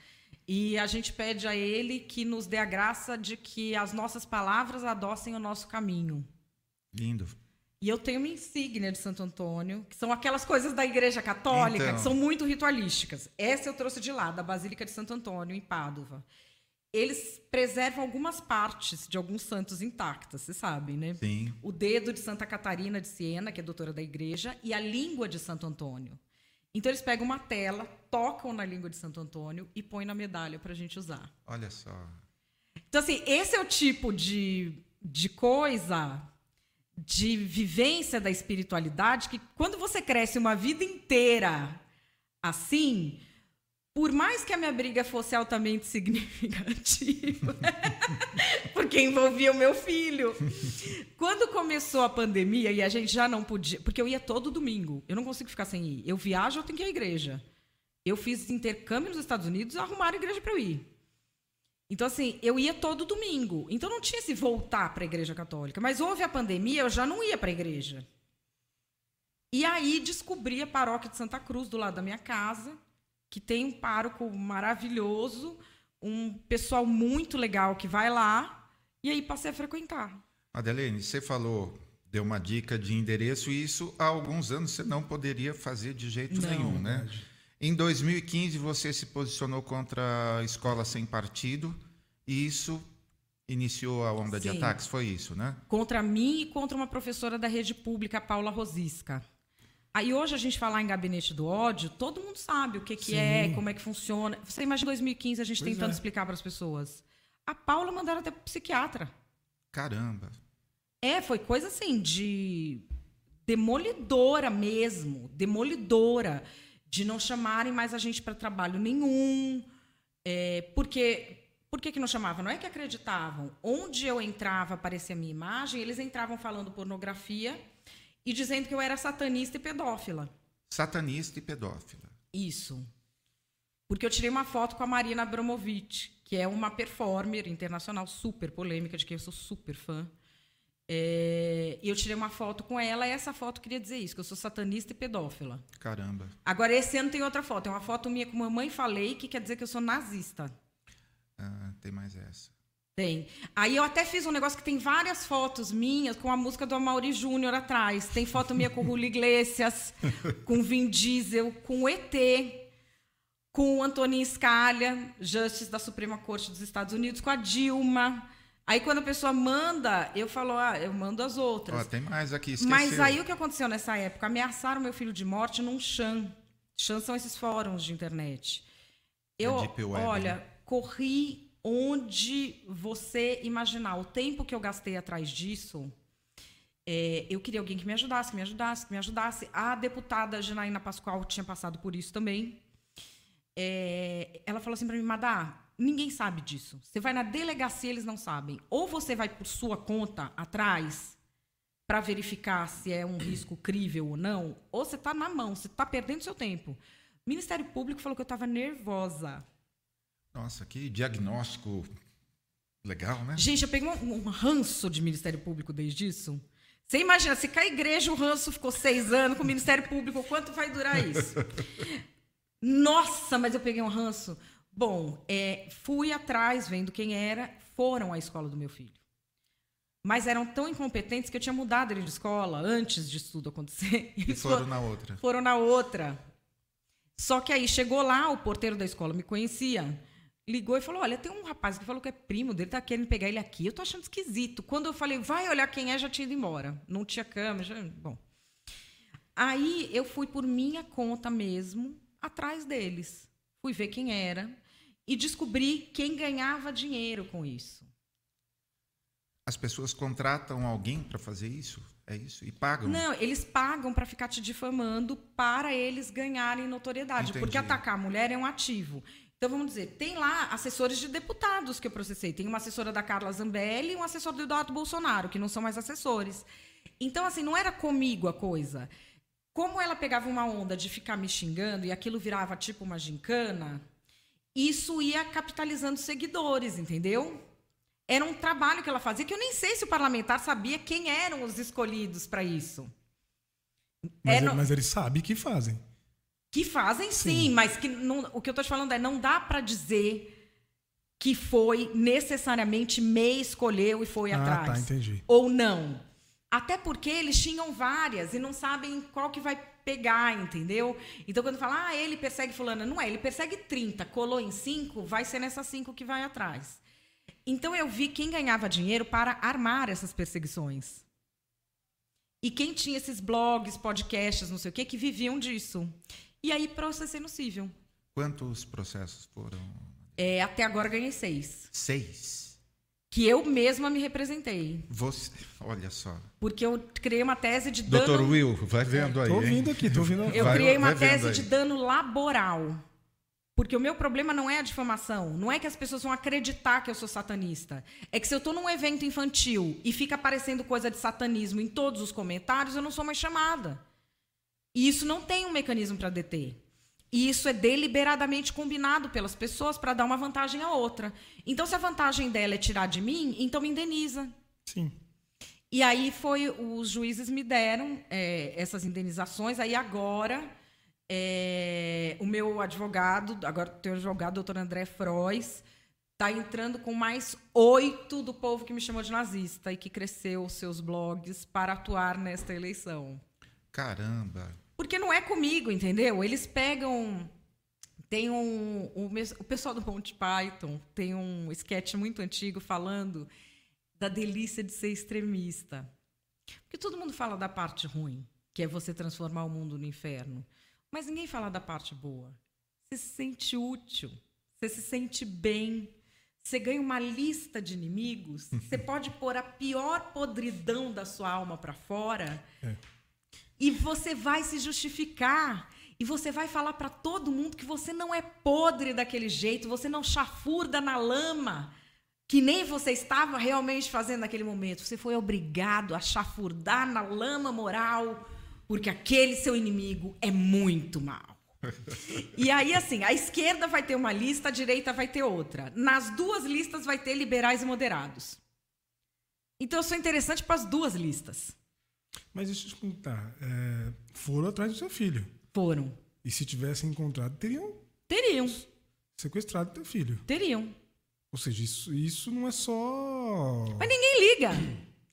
E a gente pede a Ele que nos dê a graça de que as nossas palavras adoçem o nosso caminho. Lindo. E eu tenho uma insígnia de Santo Antônio, que são aquelas coisas da Igreja Católica, então. que são muito ritualísticas. Essa eu trouxe de lá, da Basílica de Santo Antônio, em Pádua. Eles preservam algumas partes de alguns santos intactas, vocês sabem, né? Sim. O dedo de Santa Catarina de Siena, que é doutora da Igreja, e a língua de Santo Antônio. Então eles pegam uma tela, tocam na língua de Santo Antônio e põem na medalha para a gente usar. Olha só. Então, assim, esse é o tipo de, de coisa, de vivência da espiritualidade, que quando você cresce uma vida inteira assim, por mais que a minha briga fosse altamente <laughs> significativa, <laughs> porque envolvia o meu filho. Quando começou a pandemia e a gente já não podia, porque eu ia todo domingo, eu não consigo ficar sem ir. Eu viajo, eu tenho que ir à igreja. Eu fiz intercâmbio nos Estados Unidos, arrumaram a igreja para eu ir. Então, assim, eu ia todo domingo. Então, não tinha esse voltar para a igreja católica. Mas houve a pandemia, eu já não ia para a igreja. E aí descobri a paróquia de Santa Cruz, do lado da minha casa que tem um pároco maravilhoso, um pessoal muito legal que vai lá, e aí passei a frequentar. Adelene, você falou, deu uma dica de endereço, e isso há alguns anos você não poderia fazer de jeito não, nenhum, né? Em 2015 você se posicionou contra a escola sem partido, e isso iniciou a onda Sim. de ataques, foi isso, né? Contra mim e contra uma professora da rede pública, Paula Rosisca. Aí hoje a gente falar em gabinete do ódio, todo mundo sabe o que, que é, como é que funciona. Você imagina 2015 a gente pois tentando é. explicar para as pessoas. A Paula mandaram até para psiquiatra. Caramba. É, foi coisa assim de demolidora mesmo, demolidora, de não chamarem mais a gente para trabalho nenhum. É, porque por que, que não chamavam? Não é que acreditavam. Onde eu entrava, aparecia a minha imagem, eles entravam falando pornografia e dizendo que eu era satanista e pedófila. Satanista e pedófila. Isso. Porque eu tirei uma foto com a Marina Abramovic, que é uma performer internacional super polêmica, de quem eu sou super fã. É, e eu tirei uma foto com ela, e essa foto queria dizer isso, que eu sou satanista e pedófila. Caramba. Agora, esse ano tem outra foto. Tem uma foto minha com mamãe falei, que quer dizer que eu sou nazista. Ah, tem mais essa. Tem. Aí eu até fiz um negócio que tem várias fotos minhas com a música do Amaury Júnior atrás. Tem foto minha com o Julio Iglesias, <laughs> com Vin Diesel, com o ET, com o Antoninho Scalia, Justice da Suprema Corte dos Estados Unidos, com a Dilma. Aí quando a pessoa manda, eu falo, ah, eu mando as outras. Ó, tem mais aqui, esqueceu. Mas aí o que aconteceu nessa época? Ameaçaram meu filho de morte num chan. Chan são esses fóruns de internet. Eu, Deep Web, olha, né? corri onde você imaginar. O tempo que eu gastei atrás disso, é, eu queria alguém que me ajudasse, que me ajudasse, que me ajudasse. A deputada Janaína Pascoal tinha passado por isso também. É, ela falou assim para mim, Madá, ninguém sabe disso. Você vai na delegacia, eles não sabem. Ou você vai por sua conta atrás para verificar se é um risco crível ou não, ou você está na mão, você está perdendo seu tempo. O Ministério Público falou que eu estava nervosa. Nossa, que diagnóstico legal, né? Gente, eu peguei um, um ranço de Ministério Público desde isso. Você imagina, se a igreja o ranço ficou seis anos, com o Ministério Público, quanto vai durar isso? <laughs> Nossa, mas eu peguei um ranço. Bom, é, fui atrás, vendo quem era, foram à escola do meu filho. Mas eram tão incompetentes que eu tinha mudado ele de escola antes disso tudo acontecer. E Eles foram na outra. foram na outra. Só que aí chegou lá, o porteiro da escola me conhecia, ligou e falou: Olha, tem um rapaz que falou que é primo dele, tá querendo pegar ele aqui. Eu tô achando esquisito. Quando eu falei, vai olhar quem é, já tinha ido embora. Não tinha câmera. Já... Bom. Aí eu fui por minha conta mesmo, atrás deles. Fui ver quem era e descobri quem ganhava dinheiro com isso. As pessoas contratam alguém para fazer isso? É isso? E pagam? Não, eles pagam para ficar te difamando para eles ganharem notoriedade. Entendi. Porque atacar a mulher é um ativo. Então, vamos dizer, tem lá assessores de deputados que eu processei. Tem uma assessora da Carla Zambelli e um assessor do Eduardo Bolsonaro, que não são mais assessores. Então, assim, não era comigo a coisa. Como ela pegava uma onda de ficar me xingando e aquilo virava tipo uma gincana, isso ia capitalizando seguidores, entendeu? Era um trabalho que ela fazia que eu nem sei se o parlamentar sabia quem eram os escolhidos para isso. Mas, ele- não- mas eles sabem que fazem. Que fazem sim, mas que não- o que eu estou te falando é não dá para dizer que foi necessariamente me escolheu e foi Ah, atrás. tá, entendi. Ou não. Até porque eles tinham várias e não sabem qual que vai pegar, entendeu? Então, quando fala, ah, ele persegue fulana, não é, ele persegue 30, colou em 5, vai ser nessas 5 que vai atrás. Então, eu vi quem ganhava dinheiro para armar essas perseguições. E quem tinha esses blogs, podcasts, não sei o quê, que viviam disso. E aí, processei no cível. Quantos processos foram? É, até agora ganhei seis. Seis. Que eu mesma me representei. Você, olha só. Porque eu criei uma tese de dano... Doutor Will, vai vendo aí. Tô hein? ouvindo aqui, tô ouvindo. Eu Vai- criei uma tese de dano laboral. Porque o meu problema não é a difamação. Não é que as pessoas vão acreditar que eu sou satanista. É que se eu estou num evento infantil e fica aparecendo coisa de satanismo em todos os comentários, eu não sou mais chamada. E isso não tem um mecanismo para deter. E isso é deliberadamente combinado pelas pessoas para dar uma vantagem à outra. Então, se a vantagem dela é tirar de mim, então me indeniza. Sim. E aí foi, os juízes me deram é, essas indenizações. Aí agora é, o meu advogado, agora o advogado, doutor André Frois, está entrando com mais oito do povo que me chamou de nazista e que cresceu os seus blogs para atuar nesta eleição. Caramba. Porque não é comigo, entendeu? Eles pegam. Tem um. O, o pessoal do Monty Python tem um sketch muito antigo falando da delícia de ser extremista. Porque todo mundo fala da parte ruim, que é você transformar o mundo no inferno. Mas ninguém fala da parte boa. Você se sente útil, você se sente bem, você ganha uma lista de inimigos, <laughs> você pode pôr a pior podridão da sua alma para fora. E você vai se justificar. E você vai falar para todo mundo que você não é podre daquele jeito, você não chafurda na lama, que nem você estava realmente fazendo naquele momento. Você foi obrigado a chafurdar na lama moral, porque aquele seu inimigo é muito mal. <laughs> E aí, assim, a esquerda vai ter uma lista, a direita vai ter outra. Nas duas listas vai ter liberais e moderados. Então, eu sou interessante para as duas listas. Mas deixa eu te perguntar. É, foram atrás do seu filho. Foram. E se tivessem encontrado, teriam Teriam. sequestrado teu filho. Teriam. Ou seja, isso, isso não é só. Mas ninguém liga.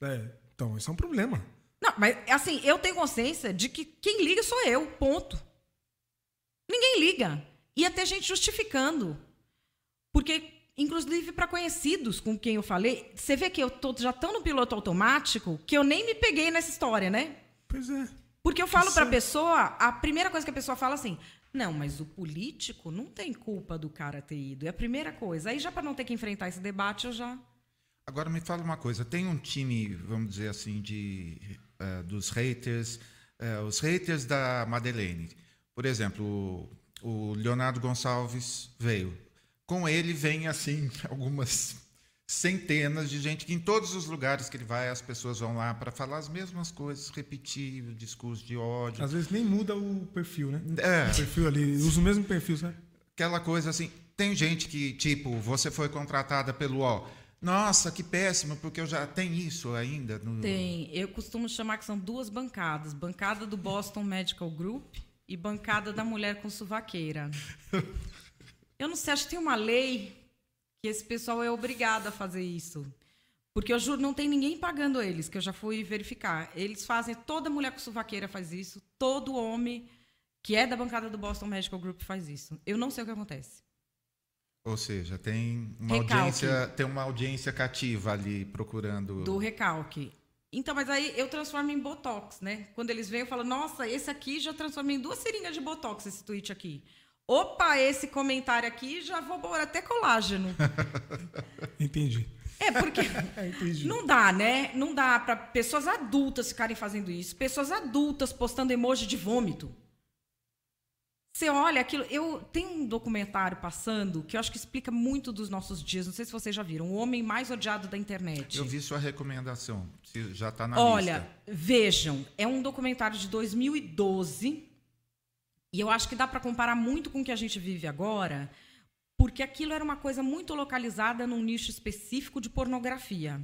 É, então, isso é um problema. Não, mas assim, eu tenho consciência de que quem liga sou eu, ponto. Ninguém liga. Ia ter gente justificando. Porque, inclusive para conhecidos com quem eu falei, você vê que eu tô já tão no piloto automático que eu nem me peguei nessa história, né? Pois é. Porque eu falo para a é- pessoa, a primeira coisa que a pessoa fala assim: não, mas o político não tem culpa do cara ter ido. É a primeira coisa. Aí, já para não ter que enfrentar esse debate, eu já. Agora me fala uma coisa, tem um time, vamos dizer assim, de eh, dos haters, eh, os haters da Madeleine. Por exemplo, o, o Leonardo Gonçalves veio. Com ele vem assim <laughs> algumas centenas de gente que em todos os lugares que ele vai as pessoas vão lá para falar as mesmas coisas, repetir o discurso de ódio. Às vezes nem muda o perfil, né? É, O perfil ali, usa o mesmo perfil, sabe? aquela coisa assim. Tem gente que, tipo, você foi contratada pelo UOL. Nossa, que péssimo, porque eu já tenho isso ainda. No... Tem. Eu costumo chamar que são duas bancadas: bancada do Boston Medical Group e bancada da mulher com suvaqueira. <laughs> Eu não sei, acho que tem uma lei que esse pessoal é obrigado a fazer isso. Porque eu juro, não tem ninguém pagando eles, que eu já fui verificar. Eles fazem, toda mulher com suvaqueira faz isso, todo homem que é da bancada do Boston Medical Group faz isso. Eu não sei o que acontece. Ou seja, tem uma Recalque. audiência, tem uma audiência cativa ali procurando. do recalque. Então, mas aí eu transformo em botox, né? Quando eles vêm, eu falo, nossa, esse aqui já transformei em duas seringas de botox, esse tweet aqui. Opa, esse comentário aqui já vou pôr até colágeno. <laughs> Entendi. É, porque <laughs> não dá, né? Não dá para pessoas adultas ficarem fazendo isso. Pessoas adultas postando emoji de vômito. Você olha aquilo. Eu tenho um documentário passando que eu acho que explica muito dos nossos dias. Não sei se vocês já viram. O homem mais odiado da internet. Eu vi sua recomendação. Se já está na Olha, lista. vejam, é um documentário de 2012 e eu acho que dá para comparar muito com o que a gente vive agora, porque aquilo era uma coisa muito localizada num nicho específico de pornografia.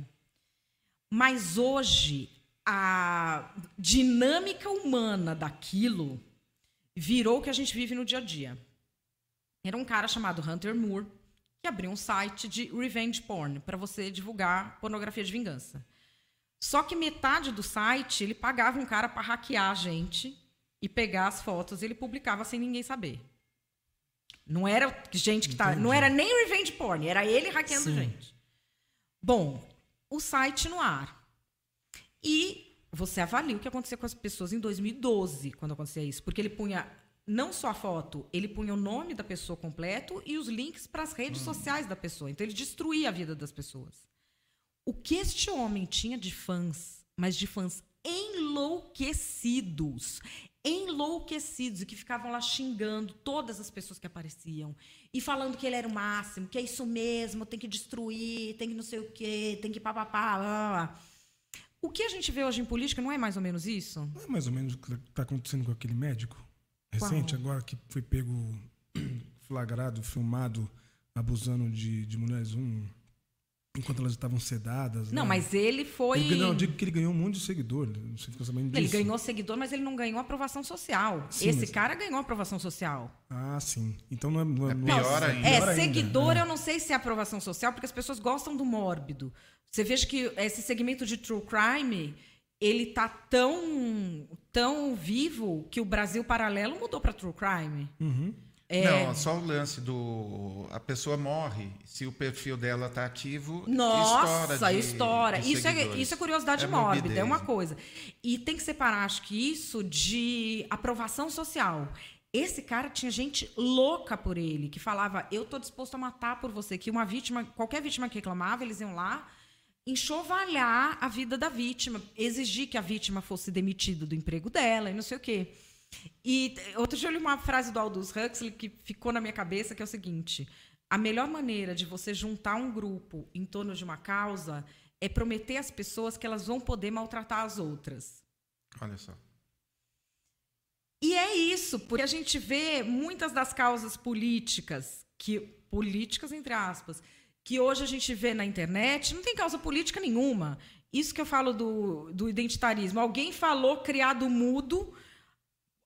Mas hoje a dinâmica humana daquilo virou o que a gente vive no dia a dia. Era um cara chamado Hunter Moore que abriu um site de revenge porn para você divulgar pornografia de vingança. Só que metade do site ele pagava um cara para hackear a gente e pegar as fotos e ele publicava sem ninguém saber. Não era gente que tá, não era nem revenge porn, era ele hackeando Sim. gente. Bom, o site no ar. E você avalia o que aconteceu com as pessoas em 2012, quando acontecia isso, porque ele punha não só a foto, ele punha o nome da pessoa completo e os links para as redes sociais da pessoa. Então ele destruía a vida das pessoas. O que este homem tinha de fãs, mas de fãs enlouquecidos, enlouquecidos, e que ficavam lá xingando todas as pessoas que apareciam e falando que ele era o máximo, que é isso mesmo, tem que destruir, tem que não sei o quê, tem que papapá. blá. O que a gente vê hoje em política não é mais ou menos isso? Não é mais ou menos o que está acontecendo com aquele médico recente, Qual? agora que foi pego, <clears throat> flagrado, filmado, abusando de, de mulheres um, enquanto elas estavam sedadas. Não, né? mas ele foi. Ele, não, eu digo que ele ganhou um monte de seguidor. Não sei se sabendo Ele disso. ganhou seguidor, mas ele não ganhou aprovação social. Sim, Esse mas- cara ganhou aprovação social. Ah, sim. Então não é. Não é, É não pior é- ainda. É, pior seguidor, né? eu não sei se é aprovação social, porque as pessoas gostam do mórbido. Você veja que esse segmento de true crime, ele tá tão, tão vivo que o Brasil Paralelo mudou para true crime. Uhum. É. Não, só o lance do. A pessoa morre, se o perfil dela está ativo, Nossa, estoura. estoura. de- de isso, é, isso é curiosidade É mórbida, morbidez. é uma coisa. E tem que separar, acho que isso de aprovação social. Esse cara tinha gente louca por ele, que falava, eu tô disposto a matar por você. Que uma vítima, qualquer vítima que reclamava, eles iam lá, enxovalhar a vida da vítima, exigir que a vítima fosse demitida do emprego dela e não sei o quê. E outro dia eu li uma frase do Aldous Huxley que ficou na minha cabeça, que é o seguinte: a melhor maneira de você juntar um grupo em torno de uma causa é prometer às pessoas que elas vão poder maltratar as outras. Olha só. E é isso, porque a gente vê muitas das causas políticas, que políticas entre aspas, que hoje a gente vê na internet, não tem causa política nenhuma. Isso que eu falo do, do identitarismo. Alguém falou criado mudo,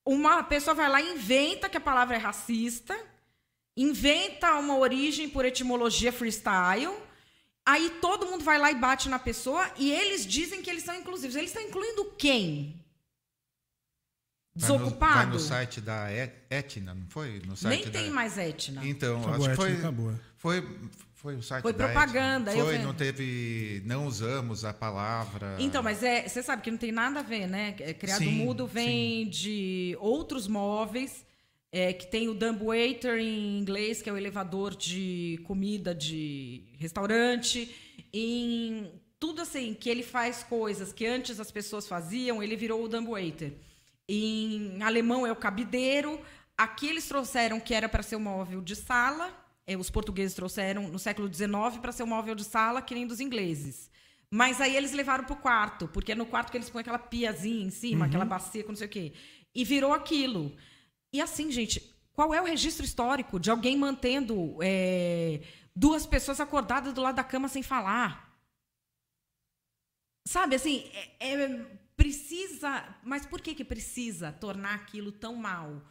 uma pessoa vai lá e inventa que a palavra é racista, inventa uma origem por etimologia freestyle, aí todo mundo vai lá e bate na pessoa e eles dizem que eles são inclusivos. Eles estão incluindo quem? Desocupado? Vai no, vai no site da Etna, não foi? No site Nem tem da... mais Etna. Então, acabou, acho que foi, acabou. foi, foi site Foi da propaganda. Etna. Foi, eu... não teve, não usamos a palavra. Então, mas é, você sabe que não tem nada a ver, né? É, criado Sim, mudo vem de outros móveis, é, que tem o dumbwaiter em inglês, que é o elevador de comida de restaurante, em tudo assim, que ele faz coisas que antes as pessoas faziam, ele virou o dumbwaiter. Em alemão é o cabideiro. Aqui eles trouxeram que era para ser um móvel de sala. É, os portugueses trouxeram no século XIX para ser um móvel de sala, que nem dos ingleses. Mas aí eles levaram para o quarto, porque é no quarto que eles põem aquela piazinha em cima, Uhum. aquela bacia com não sei o quê. E virou aquilo. E assim, gente, qual é o registro histórico de alguém mantendo é, duas pessoas acordadas do lado da cama sem falar? Sabe, assim, é- é- precisa. Mas por que, que precisa tornar aquilo tão mal?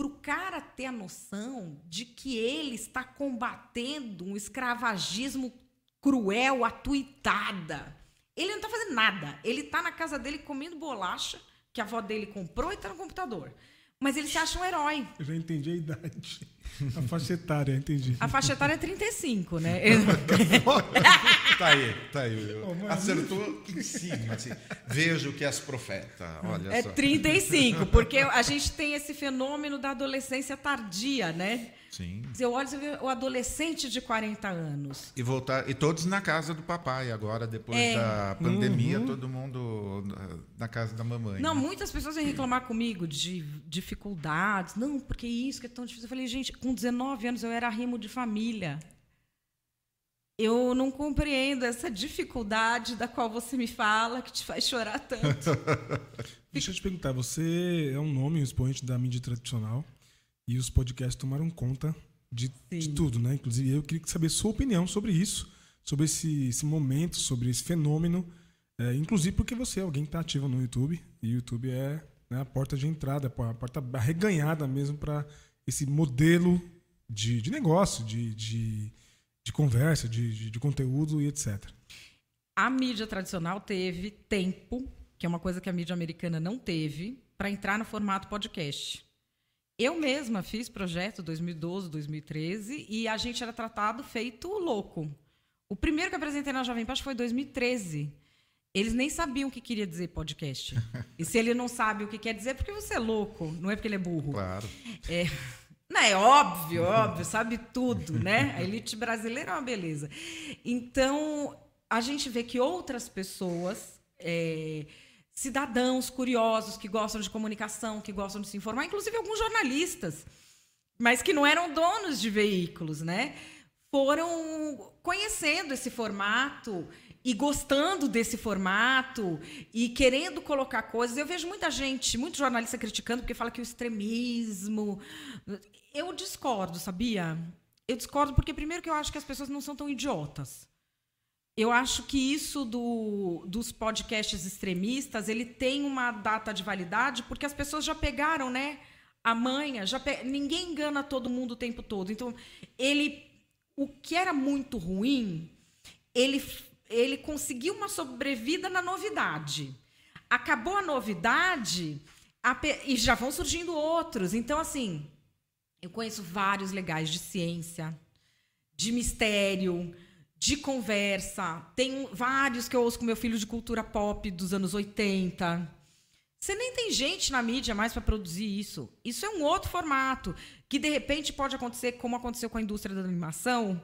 Para o cara ter a noção de que ele está combatendo um escravagismo cruel, atuitada. Ele não está fazendo nada. Ele está na casa dele comendo bolacha, que a avó dele comprou e está no computador. Mas ele se acha um herói. Eu já entendi a idade. <laughs> A faixa etária, entendi. A faixa etária é 35, né? <laughs> Tá aí, tá aí. Acertou em cima. Assim. Vejo que és profeta. Olha É só. 35, porque a gente tem esse fenômeno da adolescência tardia, né? Sim. Você olha e vê o adolescente de 40 anos. E voltar e todos na casa do papai agora depois É. da pandemia todo mundo na- na casa da mamãe. Não, né? muitas pessoas vêm reclamar comigo de dificuldades. Não, porque isso que é tão difícil. Eu falei, gente, com 19 anos eu era rimo de família. Eu não compreendo essa dificuldade da qual você me fala, que te faz chorar tanto. <laughs> Deixa eu te perguntar, você é um nome, um expoente da mídia tradicional e os podcasts tomaram conta de, de tudo, né? Inclusive, eu queria saber sua opinião sobre isso, sobre esse, esse momento, sobre esse fenômeno, é, inclusive porque você é alguém que está ativo no YouTube e o YouTube é né, a porta de entrada, a porta arreganhada mesmo para esse modelo de, de negócio, de, de, de conversa, de, de conteúdo e etc. A mídia tradicional teve tempo, que é uma coisa que a mídia americana não teve, para entrar no formato podcast. Eu mesma fiz projeto 2012, 2013 e a gente era tratado feito louco. O primeiro que apresentei na Jovem Pan foi em 2013. Eles nem sabiam o que queria dizer podcast. <laughs> E se ele não sabe o que quer dizer, é porque você é louco, não é porque ele é burro. Claro. É, <laughs> não, é óbvio, óbvio, sabe tudo, né? A elite brasileira é uma beleza. Então, a gente vê que outras pessoas, é, cidadãos curiosos que gostam de comunicação, que gostam de se informar, inclusive alguns jornalistas, mas que não eram donos de veículos, né? Foram conhecendo esse formato e gostando desse formato e querendo colocar coisas. Eu vejo muita gente, muito jornalista criticando porque fala que o extremismo. Eu discordo, sabia? Eu discordo porque, primeiro, que eu acho que as pessoas não são tão idiotas. Eu acho que isso do, dos podcasts extremistas, ele tem uma data de validade porque as pessoas já pegaram, né? A manha, já pe... ninguém engana todo mundo o tempo todo. Então, ele, o que era muito ruim, ele, ele conseguiu uma sobrevida na novidade. Acabou a novidade a pe- e já vão surgindo outros. Então, assim, eu conheço vários legais de ciência, de mistério, de conversa. Tem vários que eu ouço com meu filho de cultura pop dos anos 80. Você nem tem gente na mídia mais para produzir isso. Isso é um outro formato que de repente pode acontecer como aconteceu com a indústria da animação,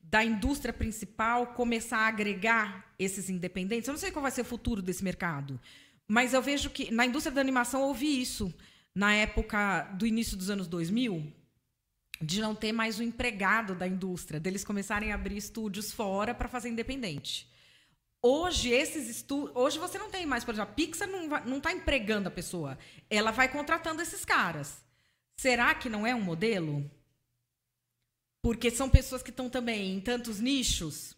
da indústria principal começar a agregar esses independentes. Eu não sei qual vai ser o futuro desse mercado, mas eu vejo que na indústria da animação houve isso na época do início dos anos 2000, de não ter mais o empregado da indústria, deles começarem a abrir estúdios fora para fazer independente. Hoje, esses estúdios. Hoje você não tem mais, por exemplo, a Pixar não está empregando a pessoa. Ela vai contratando esses caras. Será que não é um modelo? Porque são pessoas que estão também em tantos nichos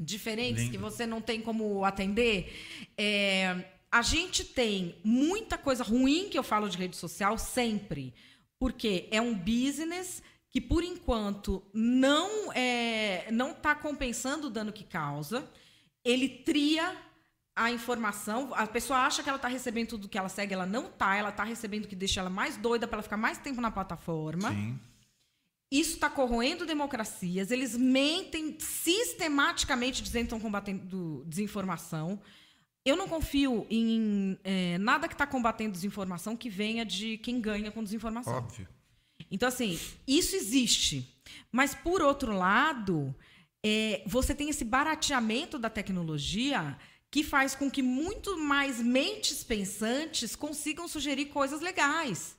diferentes Lindo. que você não tem como atender. É, a gente tem muita coisa ruim que eu falo de rede social sempre. Porque é um business que, por enquanto, não é, não está compensando o dano que causa. Ele tria a informação. A pessoa acha que ela está recebendo tudo que ela segue, ela não está. Ela está recebendo o que deixa ela mais doida para ela ficar mais tempo na plataforma. Sim. Isso está corroendo democracias. Eles mentem sistematicamente dizendo que estão combatendo desinformação. Eu não confio em é, nada que está combatendo desinformação que venha de quem ganha com desinformação. Óbvio. Então, assim, isso existe. Mas, por outro lado, é, você tem esse barateamento da tecnologia que faz com que muito mais mentes pensantes consigam sugerir coisas legais.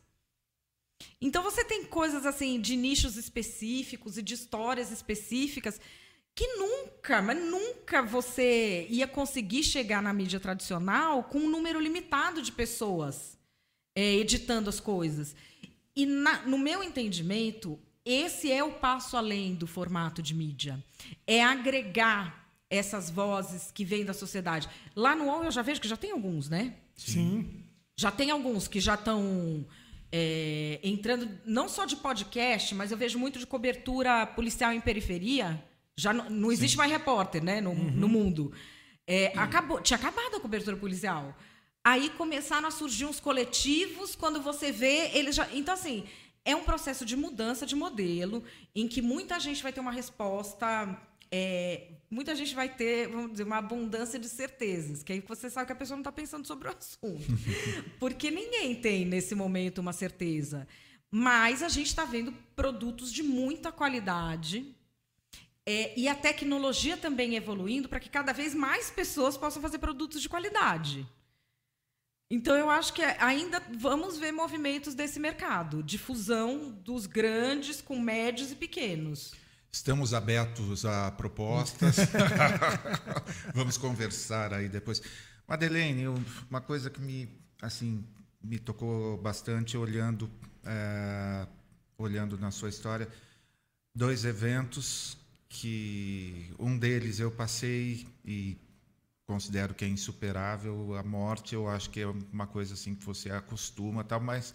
Então você tem coisas assim de nichos específicos e de histórias específicas que nunca, mas nunca você ia conseguir chegar na mídia tradicional com um número limitado de pessoas é, editando as coisas. E na, no meu entendimento, esse é o passo além do formato de mídia. É agregar essas vozes que vêm da sociedade. Lá no UOL eu já vejo que já tem alguns, né? Sim. Já tem alguns que já estão é, entrando, não só de podcast, mas eu vejo muito de cobertura policial em periferia já não, não existe Sim. mais repórter né, no, uhum. no mundo. É, acabou, tinha acabado a cobertura policial. Aí começaram a surgir uns coletivos, quando você vê, eles já. Então, assim, é um processo de mudança de modelo, em que muita gente vai ter uma resposta. É, muita gente vai ter, vamos dizer, uma abundância de certezas, que aí você sabe que a pessoa não está pensando sobre o assunto. <laughs> Porque ninguém tem, nesse momento, uma certeza. Mas a gente está vendo produtos de muita qualidade, é, e a tecnologia também evoluindo para que cada vez mais pessoas possam fazer produtos de qualidade. Então, eu acho que ainda vamos ver movimentos desse mercado, de fusão dos grandes com médios e pequenos. Estamos abertos a propostas. <laughs> vamos conversar aí depois. Madeleine, uma coisa que me, assim, me tocou bastante olhando, é, olhando na sua história, dois eventos que um deles eu passei e considero que é insuperável. A morte eu acho que é uma coisa assim que você acostuma tal mas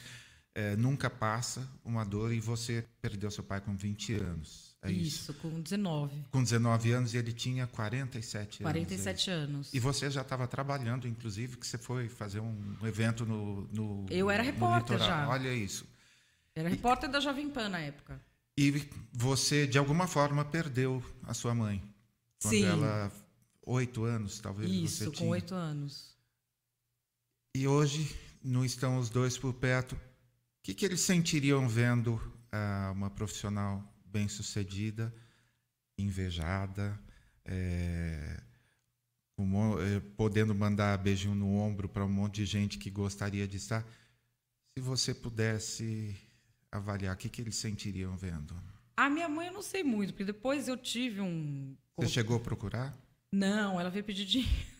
é, nunca passa uma dor e você perdeu seu pai com 20 anos. É isso, isso com 19 com 19 anos e ele tinha 47 anos 47 é anos. E você já estava trabalhando inclusive que você foi fazer um evento no, no eu era repórter já. Olha isso. Era repórter da Jovem Pan na época e você, de alguma forma, perdeu a sua mãe. Quando Sim. ela. Oito anos, talvez. Isso, você com oito anos. E hoje não estão os dois por perto. O que, que eles sentiriam vendo ah, uma profissional bem-sucedida, invejada, é, é, podendo mandar beijinho no ombro para um monte de gente que gostaria de estar? Se você pudesse avaliar? O que, que eles sentiriam vendo? A minha mãe eu não sei muito, porque depois eu tive um. Você chegou a procurar? Não, ela veio pedir dinheiro.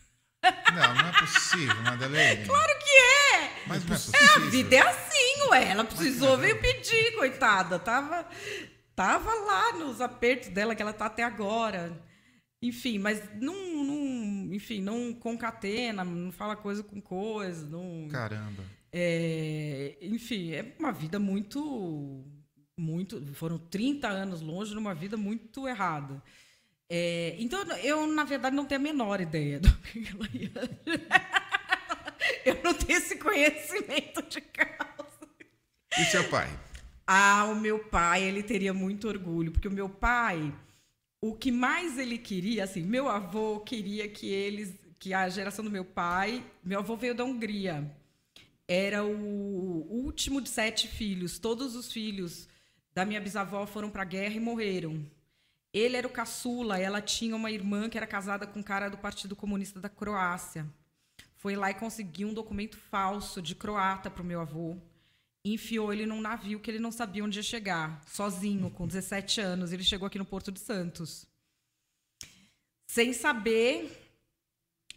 Não, não é possível, Madeleine. Claro que é! Mas não é possível. É, a vida é assim, ué. Ela precisou, veio pedir, coitada. Tava, tava lá nos apertos dela, que ela tá até agora. Enfim, mas não, não, enfim, não concatena, não fala coisa com coisa. Não... Caramba. É, enfim, é uma vida muito. muito Foram 30 anos longe numa vida muito errada. É, então, eu, na verdade, não tenho a menor ideia do que ela ia. <laughs> eu não tenho esse conhecimento de causa. E seu pai? Ah, o meu pai, ele teria muito orgulho, porque o meu pai, o que mais ele queria, assim, meu avô queria que eles, que a geração do meu pai, meu avô veio da Hungria era o último de sete filhos. Todos os filhos da minha bisavó foram para a guerra e morreram. Ele era o caçula, ela tinha uma irmã que era casada com um cara do Partido Comunista da Croácia. Foi lá e conseguiu um documento falso de croata para o meu avô. Enfiou ele num navio que ele não sabia onde ia chegar, sozinho, com 17 anos. Ele chegou aqui no Porto de Santos. Sem saber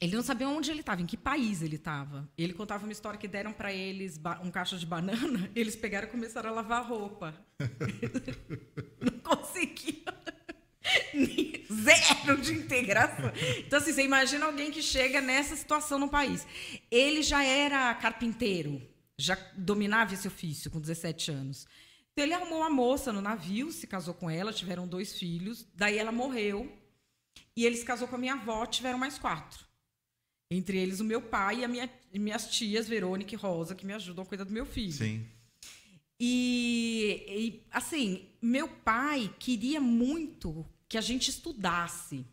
ele não sabia onde ele estava, em que país ele estava. Ele contava uma história que deram para eles um caixa de banana, <laughs> eles pegaram e começaram a lavar roupa. <laughs> não conseguiam. Zero de integração. Então, assim, você imagina alguém que chega nessa situação no país. Ele já era carpinteiro, já dominava esse ofício com 17 anos. Então, ele arrumou uma moça no navio, se casou com ela, tiveram dois filhos. Daí ela morreu. E ele se casou com a minha avó, tiveram mais quatro. Entre eles o meu pai e, a minha, minhas tias, Verônica e Rosa, que me ajudam a cuidar do meu filho. Sim. E, e, assim, meu pai queria muito que a gente estudasse.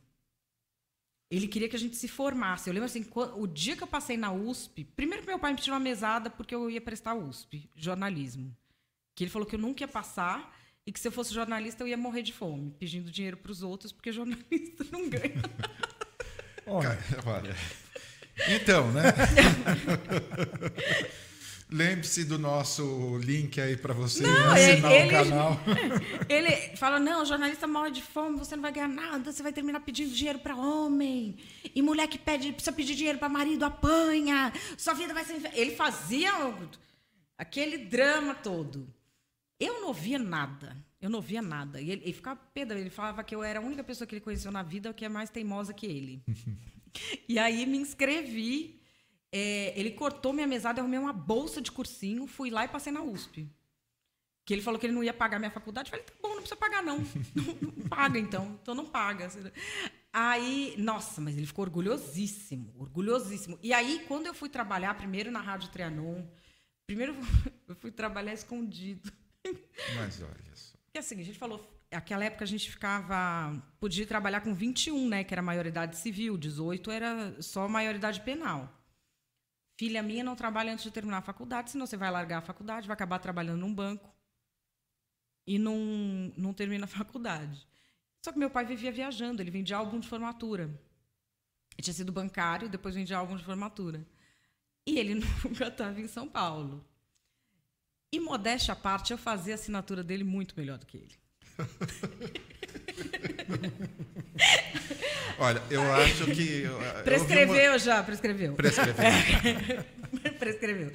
Ele queria que a gente se formasse. Eu lembro assim, o dia que eu passei na USP, primeiro meu pai me tirou uma mesada porque eu ia prestar USP, jornalismo. Que ele falou que eu nunca ia passar e que se eu fosse jornalista eu ia morrer de fome, pedindo dinheiro para os outros, porque <laughs> jornalista não ganha. olha. olha. Então, né? <laughs> Lembre-se do nosso link aí para você não, assinar ele, o canal. <laughs> Ele fala: não, jornalista morre de fome, você não vai ganhar nada, você vai terminar pedindo dinheiro para homem. E mulher que pede, precisa pedir dinheiro para marido apanha. Sua vida vai ser. Ele fazia aquele drama todo. Eu não ouvia nada. Eu não ouvia nada. E ele, ele ficava pedra. Ele falava que eu era a única pessoa que ele conheceu na vida que é mais teimosa que ele. <laughs> E aí me inscrevi. É, ele cortou minha mesada, eu arrumei uma bolsa de cursinho, fui lá e passei na USP. Que ele falou que ele não ia pagar minha faculdade. Eu falei, tá bom, não precisa pagar, não. <laughs> não, não paga, então. Então não paga. Aí, nossa, mas ele ficou orgulhosíssimo, orgulhosíssimo. E aí, quando eu fui trabalhar, primeiro na Rádio Trianon, primeiro <laughs> eu fui trabalhar escondido. Mas olha só. E assim, a gente falou, Aquela época a gente ficava. Podia trabalhar com 21, né? Que era maioridade civil, 18 era só maioridade penal. Filha minha não trabalha antes de terminar a faculdade, senão você vai largar a faculdade, vai acabar trabalhando num banco e não, não termina a faculdade. Só que meu pai vivia viajando, ele vendia álbum de formatura. Ele tinha sido bancário, depois vendia álbum de formatura. E ele <laughs> nunca estava em São Paulo. E modéstia à parte, eu fazia a assinatura dele muito melhor do que ele. <laughs> Olha, eu acho que. prescreveu uma... já, prescreveu. Prescreveu. <laughs> prescreveu.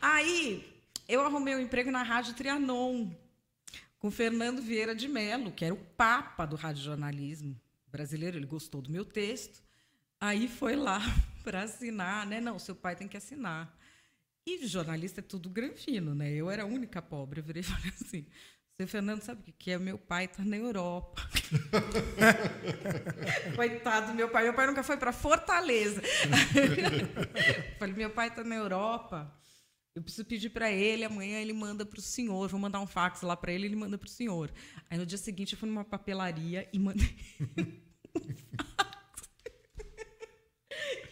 Aí, eu arrumei um emprego na Rádio Trianon, com Fernando Vieira de Mello, que era o papa do radiojornalismo brasileiro. Ele gostou do meu texto. Aí foi lá <laughs> para assinar, né? Não, seu pai tem que assinar. E jornalista é tudo granfino, né? Eu era a única pobre. Eu virei e falei assim: seu Fernando sabe o que é? Meu pai está na Europa. <laughs> Coitado do meu pai. Meu pai nunca foi para Fortaleza. <laughs> Falei, meu pai está na Europa. Eu preciso pedir para ele, amanhã ele manda para o senhor. Vou mandar um fax lá para ele, ele manda para o senhor. Aí no dia seguinte eu fui numa papelaria e mandei um <laughs> fax.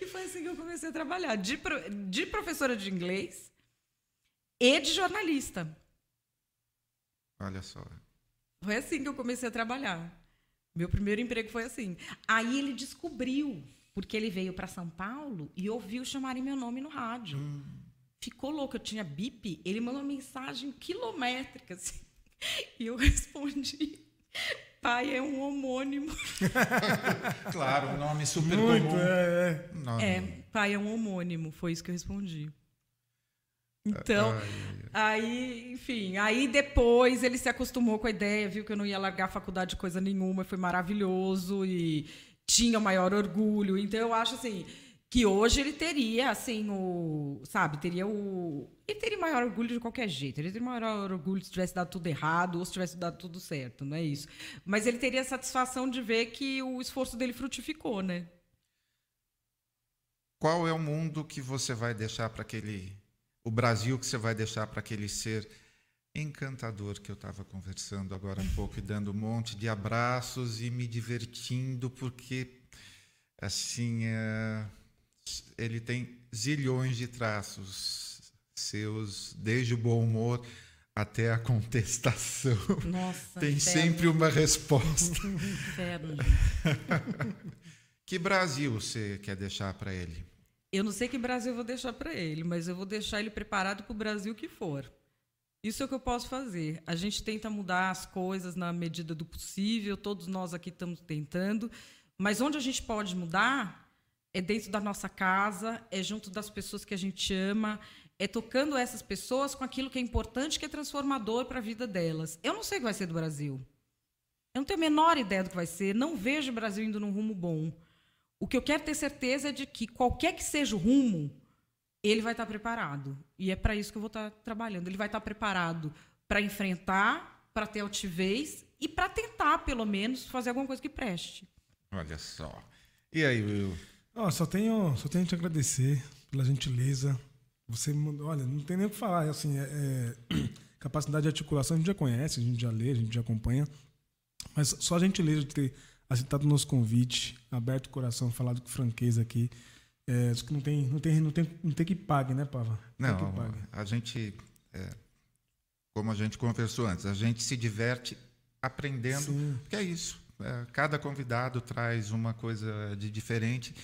E foi assim que eu comecei a trabalhar, de, de professora de inglês e de jornalista. Olha só. Foi assim que eu comecei a trabalhar. Meu primeiro emprego foi assim. Aí ele descobriu, porque ele veio para São Paulo e ouviu chamarem meu nome no rádio. Hum. Ficou louco, eu tinha bip. Ele mandou uma mensagem quilométrica. Assim, <laughs> e eu respondi: pai é um homônimo. <laughs> claro, um nome super Muito, comum. É, é. Nome. é, pai é um homônimo. Foi isso que eu respondi. Então, ai, aí, enfim, aí depois ele se acostumou com a ideia, viu que eu não ia largar a faculdade de coisa nenhuma, foi maravilhoso e tinha o maior orgulho. Então eu acho assim que hoje ele teria assim o, sabe, teria o ele teria maior orgulho de qualquer jeito. Ele teria maior orgulho se tivesse dado tudo errado ou se tivesse dado tudo certo, não é isso. Mas ele teria a satisfação de ver que o esforço dele frutificou, né? Qual é o mundo que você vai deixar para aquele o Brasil que você vai deixar para aquele ser encantador que eu estava conversando agora há pouco e dando um monte de abraços e me divertindo porque assim é, ele tem zilhões de traços seus desde o bom humor até a contestação. Nossa, Tem inferno. sempre uma resposta. <laughs> Inferno, que Brasil você quer deixar para ele? Eu não sei que Brasil eu vou deixar para ele, mas eu vou deixar ele preparado para o Brasil que for. Isso é o que eu posso fazer. A gente tenta mudar as coisas na medida do possível, todos nós aqui estamos tentando, mas onde a gente pode mudar é dentro da nossa casa, é junto das pessoas que a gente ama, é tocando essas pessoas com aquilo que é importante, que é transformador para a vida delas. Eu não sei o que vai ser do Brasil. Eu não tenho a menor ideia do que vai ser, não vejo o Brasil indo num rumo bom. O que eu quero ter certeza é de que qualquer que seja o rumo, ele vai estar preparado. E é para isso que eu vou estar trabalhando. Ele vai estar preparado para enfrentar, para ter altivez e para tentar, pelo menos, fazer alguma coisa que preste. Olha só. E aí, Will? Ó, só tenho, só tenho a te agradecer pela gentileza. Você, mandou- olha, não tem nem o que falar. Assim, é, é, <clears throat> capacidade de articulação a gente já conhece, a gente já lê, a gente já acompanha. Mas só a gentileza de ter aceitado o nosso convite, aberto o coração, falado com franqueza aqui. É, acho que não tem, não tem, não tem, não tem que pague, né, Pava? Não, que pague. a gente, é, como a gente conversou antes, a gente se diverte aprendendo, Sim. porque é isso. é, cada convidado traz uma coisa de diferente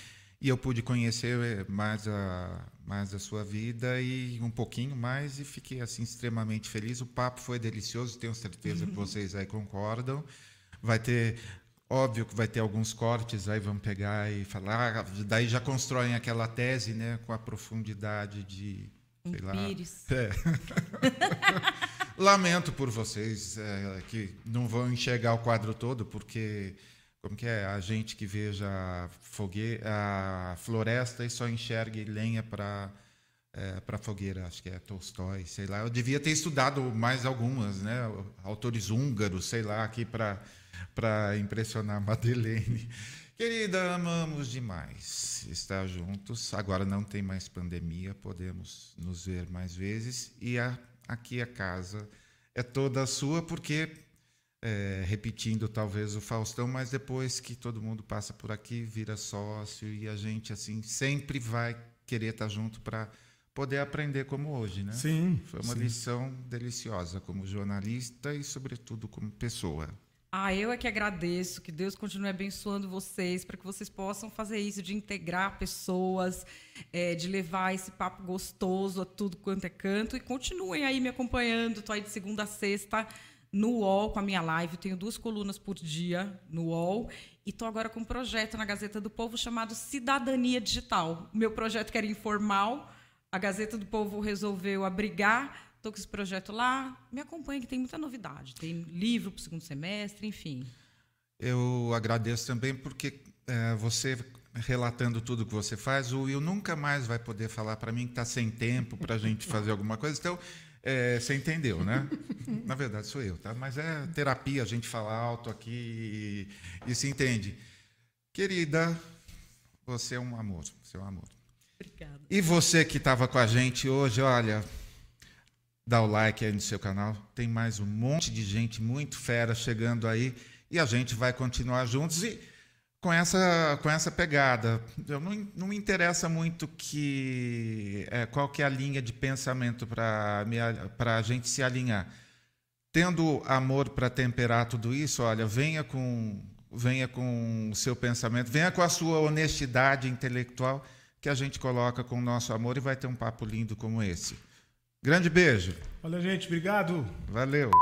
e eu pude conhecer é, mais a, mais a sua vida e um pouquinho mais e fiquei assim extremamente feliz. O papo foi delicioso, tenho certeza que vocês aí concordam. Vai ter Óbvio que vai ter alguns cortes, aí vamos pegar e falar. ah, Daí já constroem aquela tese, né, com a profundidade de. Sei lá. Pires. É. <laughs> Lamento por vocês é, que não vão enxergar o quadro todo, porque como que é a gente que veja a, fogue a floresta e só enxergue lenha para é, para fogueira, acho que é Tolstói, sei lá. Eu devia ter estudado mais algumas, né? Autores húngaros, sei lá, aqui para para impressionar a Madeleine. <laughs> Querida, amamos demais estar juntos. Agora não tem mais pandemia, podemos nos ver mais vezes. E a, aqui a casa é toda sua, porque, é, repetindo talvez o Faustão, mas depois que todo mundo passa por aqui, vira sócio e a gente assim sempre vai querer estar junto para poder aprender como hoje, né? Sim. Foi uma sim. lição deliciosa como jornalista e, sobretudo, como pessoa. Ah, eu é que agradeço, que Deus continue abençoando vocês, para que vocês possam fazer isso, de integrar pessoas, é, de levar esse papo gostoso a tudo quanto é canto. E continuem aí me acompanhando. Estou aí de segunda a sexta no UOL com a minha live. Tenho duas colunas por dia no UOL. E estou agora com um projeto na Gazeta do Povo chamado Cidadania Digital. O meu projeto que era informal, a Gazeta do Povo resolveu abrigar Estou com esse projeto lá. Me acompanhe, que tem muita novidade. Tem livro para o segundo semestre, enfim. Eu agradeço também porque é, você relatando tudo que você faz, o Will nunca mais vai poder falar para mim que está sem tempo para a gente fazer <laughs> alguma coisa. Então, é, você entendeu, né? <laughs> Na verdade, sou eu, tá? Mas é terapia, a gente fala alto aqui e, e se entende. Querida, você é um amor, você é um amor. Obrigada. E você que estava com a gente hoje, olha, dá o like aí no seu canal. Tem mais um monte de gente muito fera chegando aí e a gente vai continuar juntos e com essa com essa pegada. Eu não, não me interessa muito que é, qual que é a linha de pensamento para a gente se alinhar. Tendo amor para temperar tudo isso, olha, venha com venha com o seu pensamento, venha com a sua honestidade intelectual que a gente coloca com o nosso amor e vai ter um papo lindo como esse. Grande beijo. Olha, gente, obrigado. Valeu.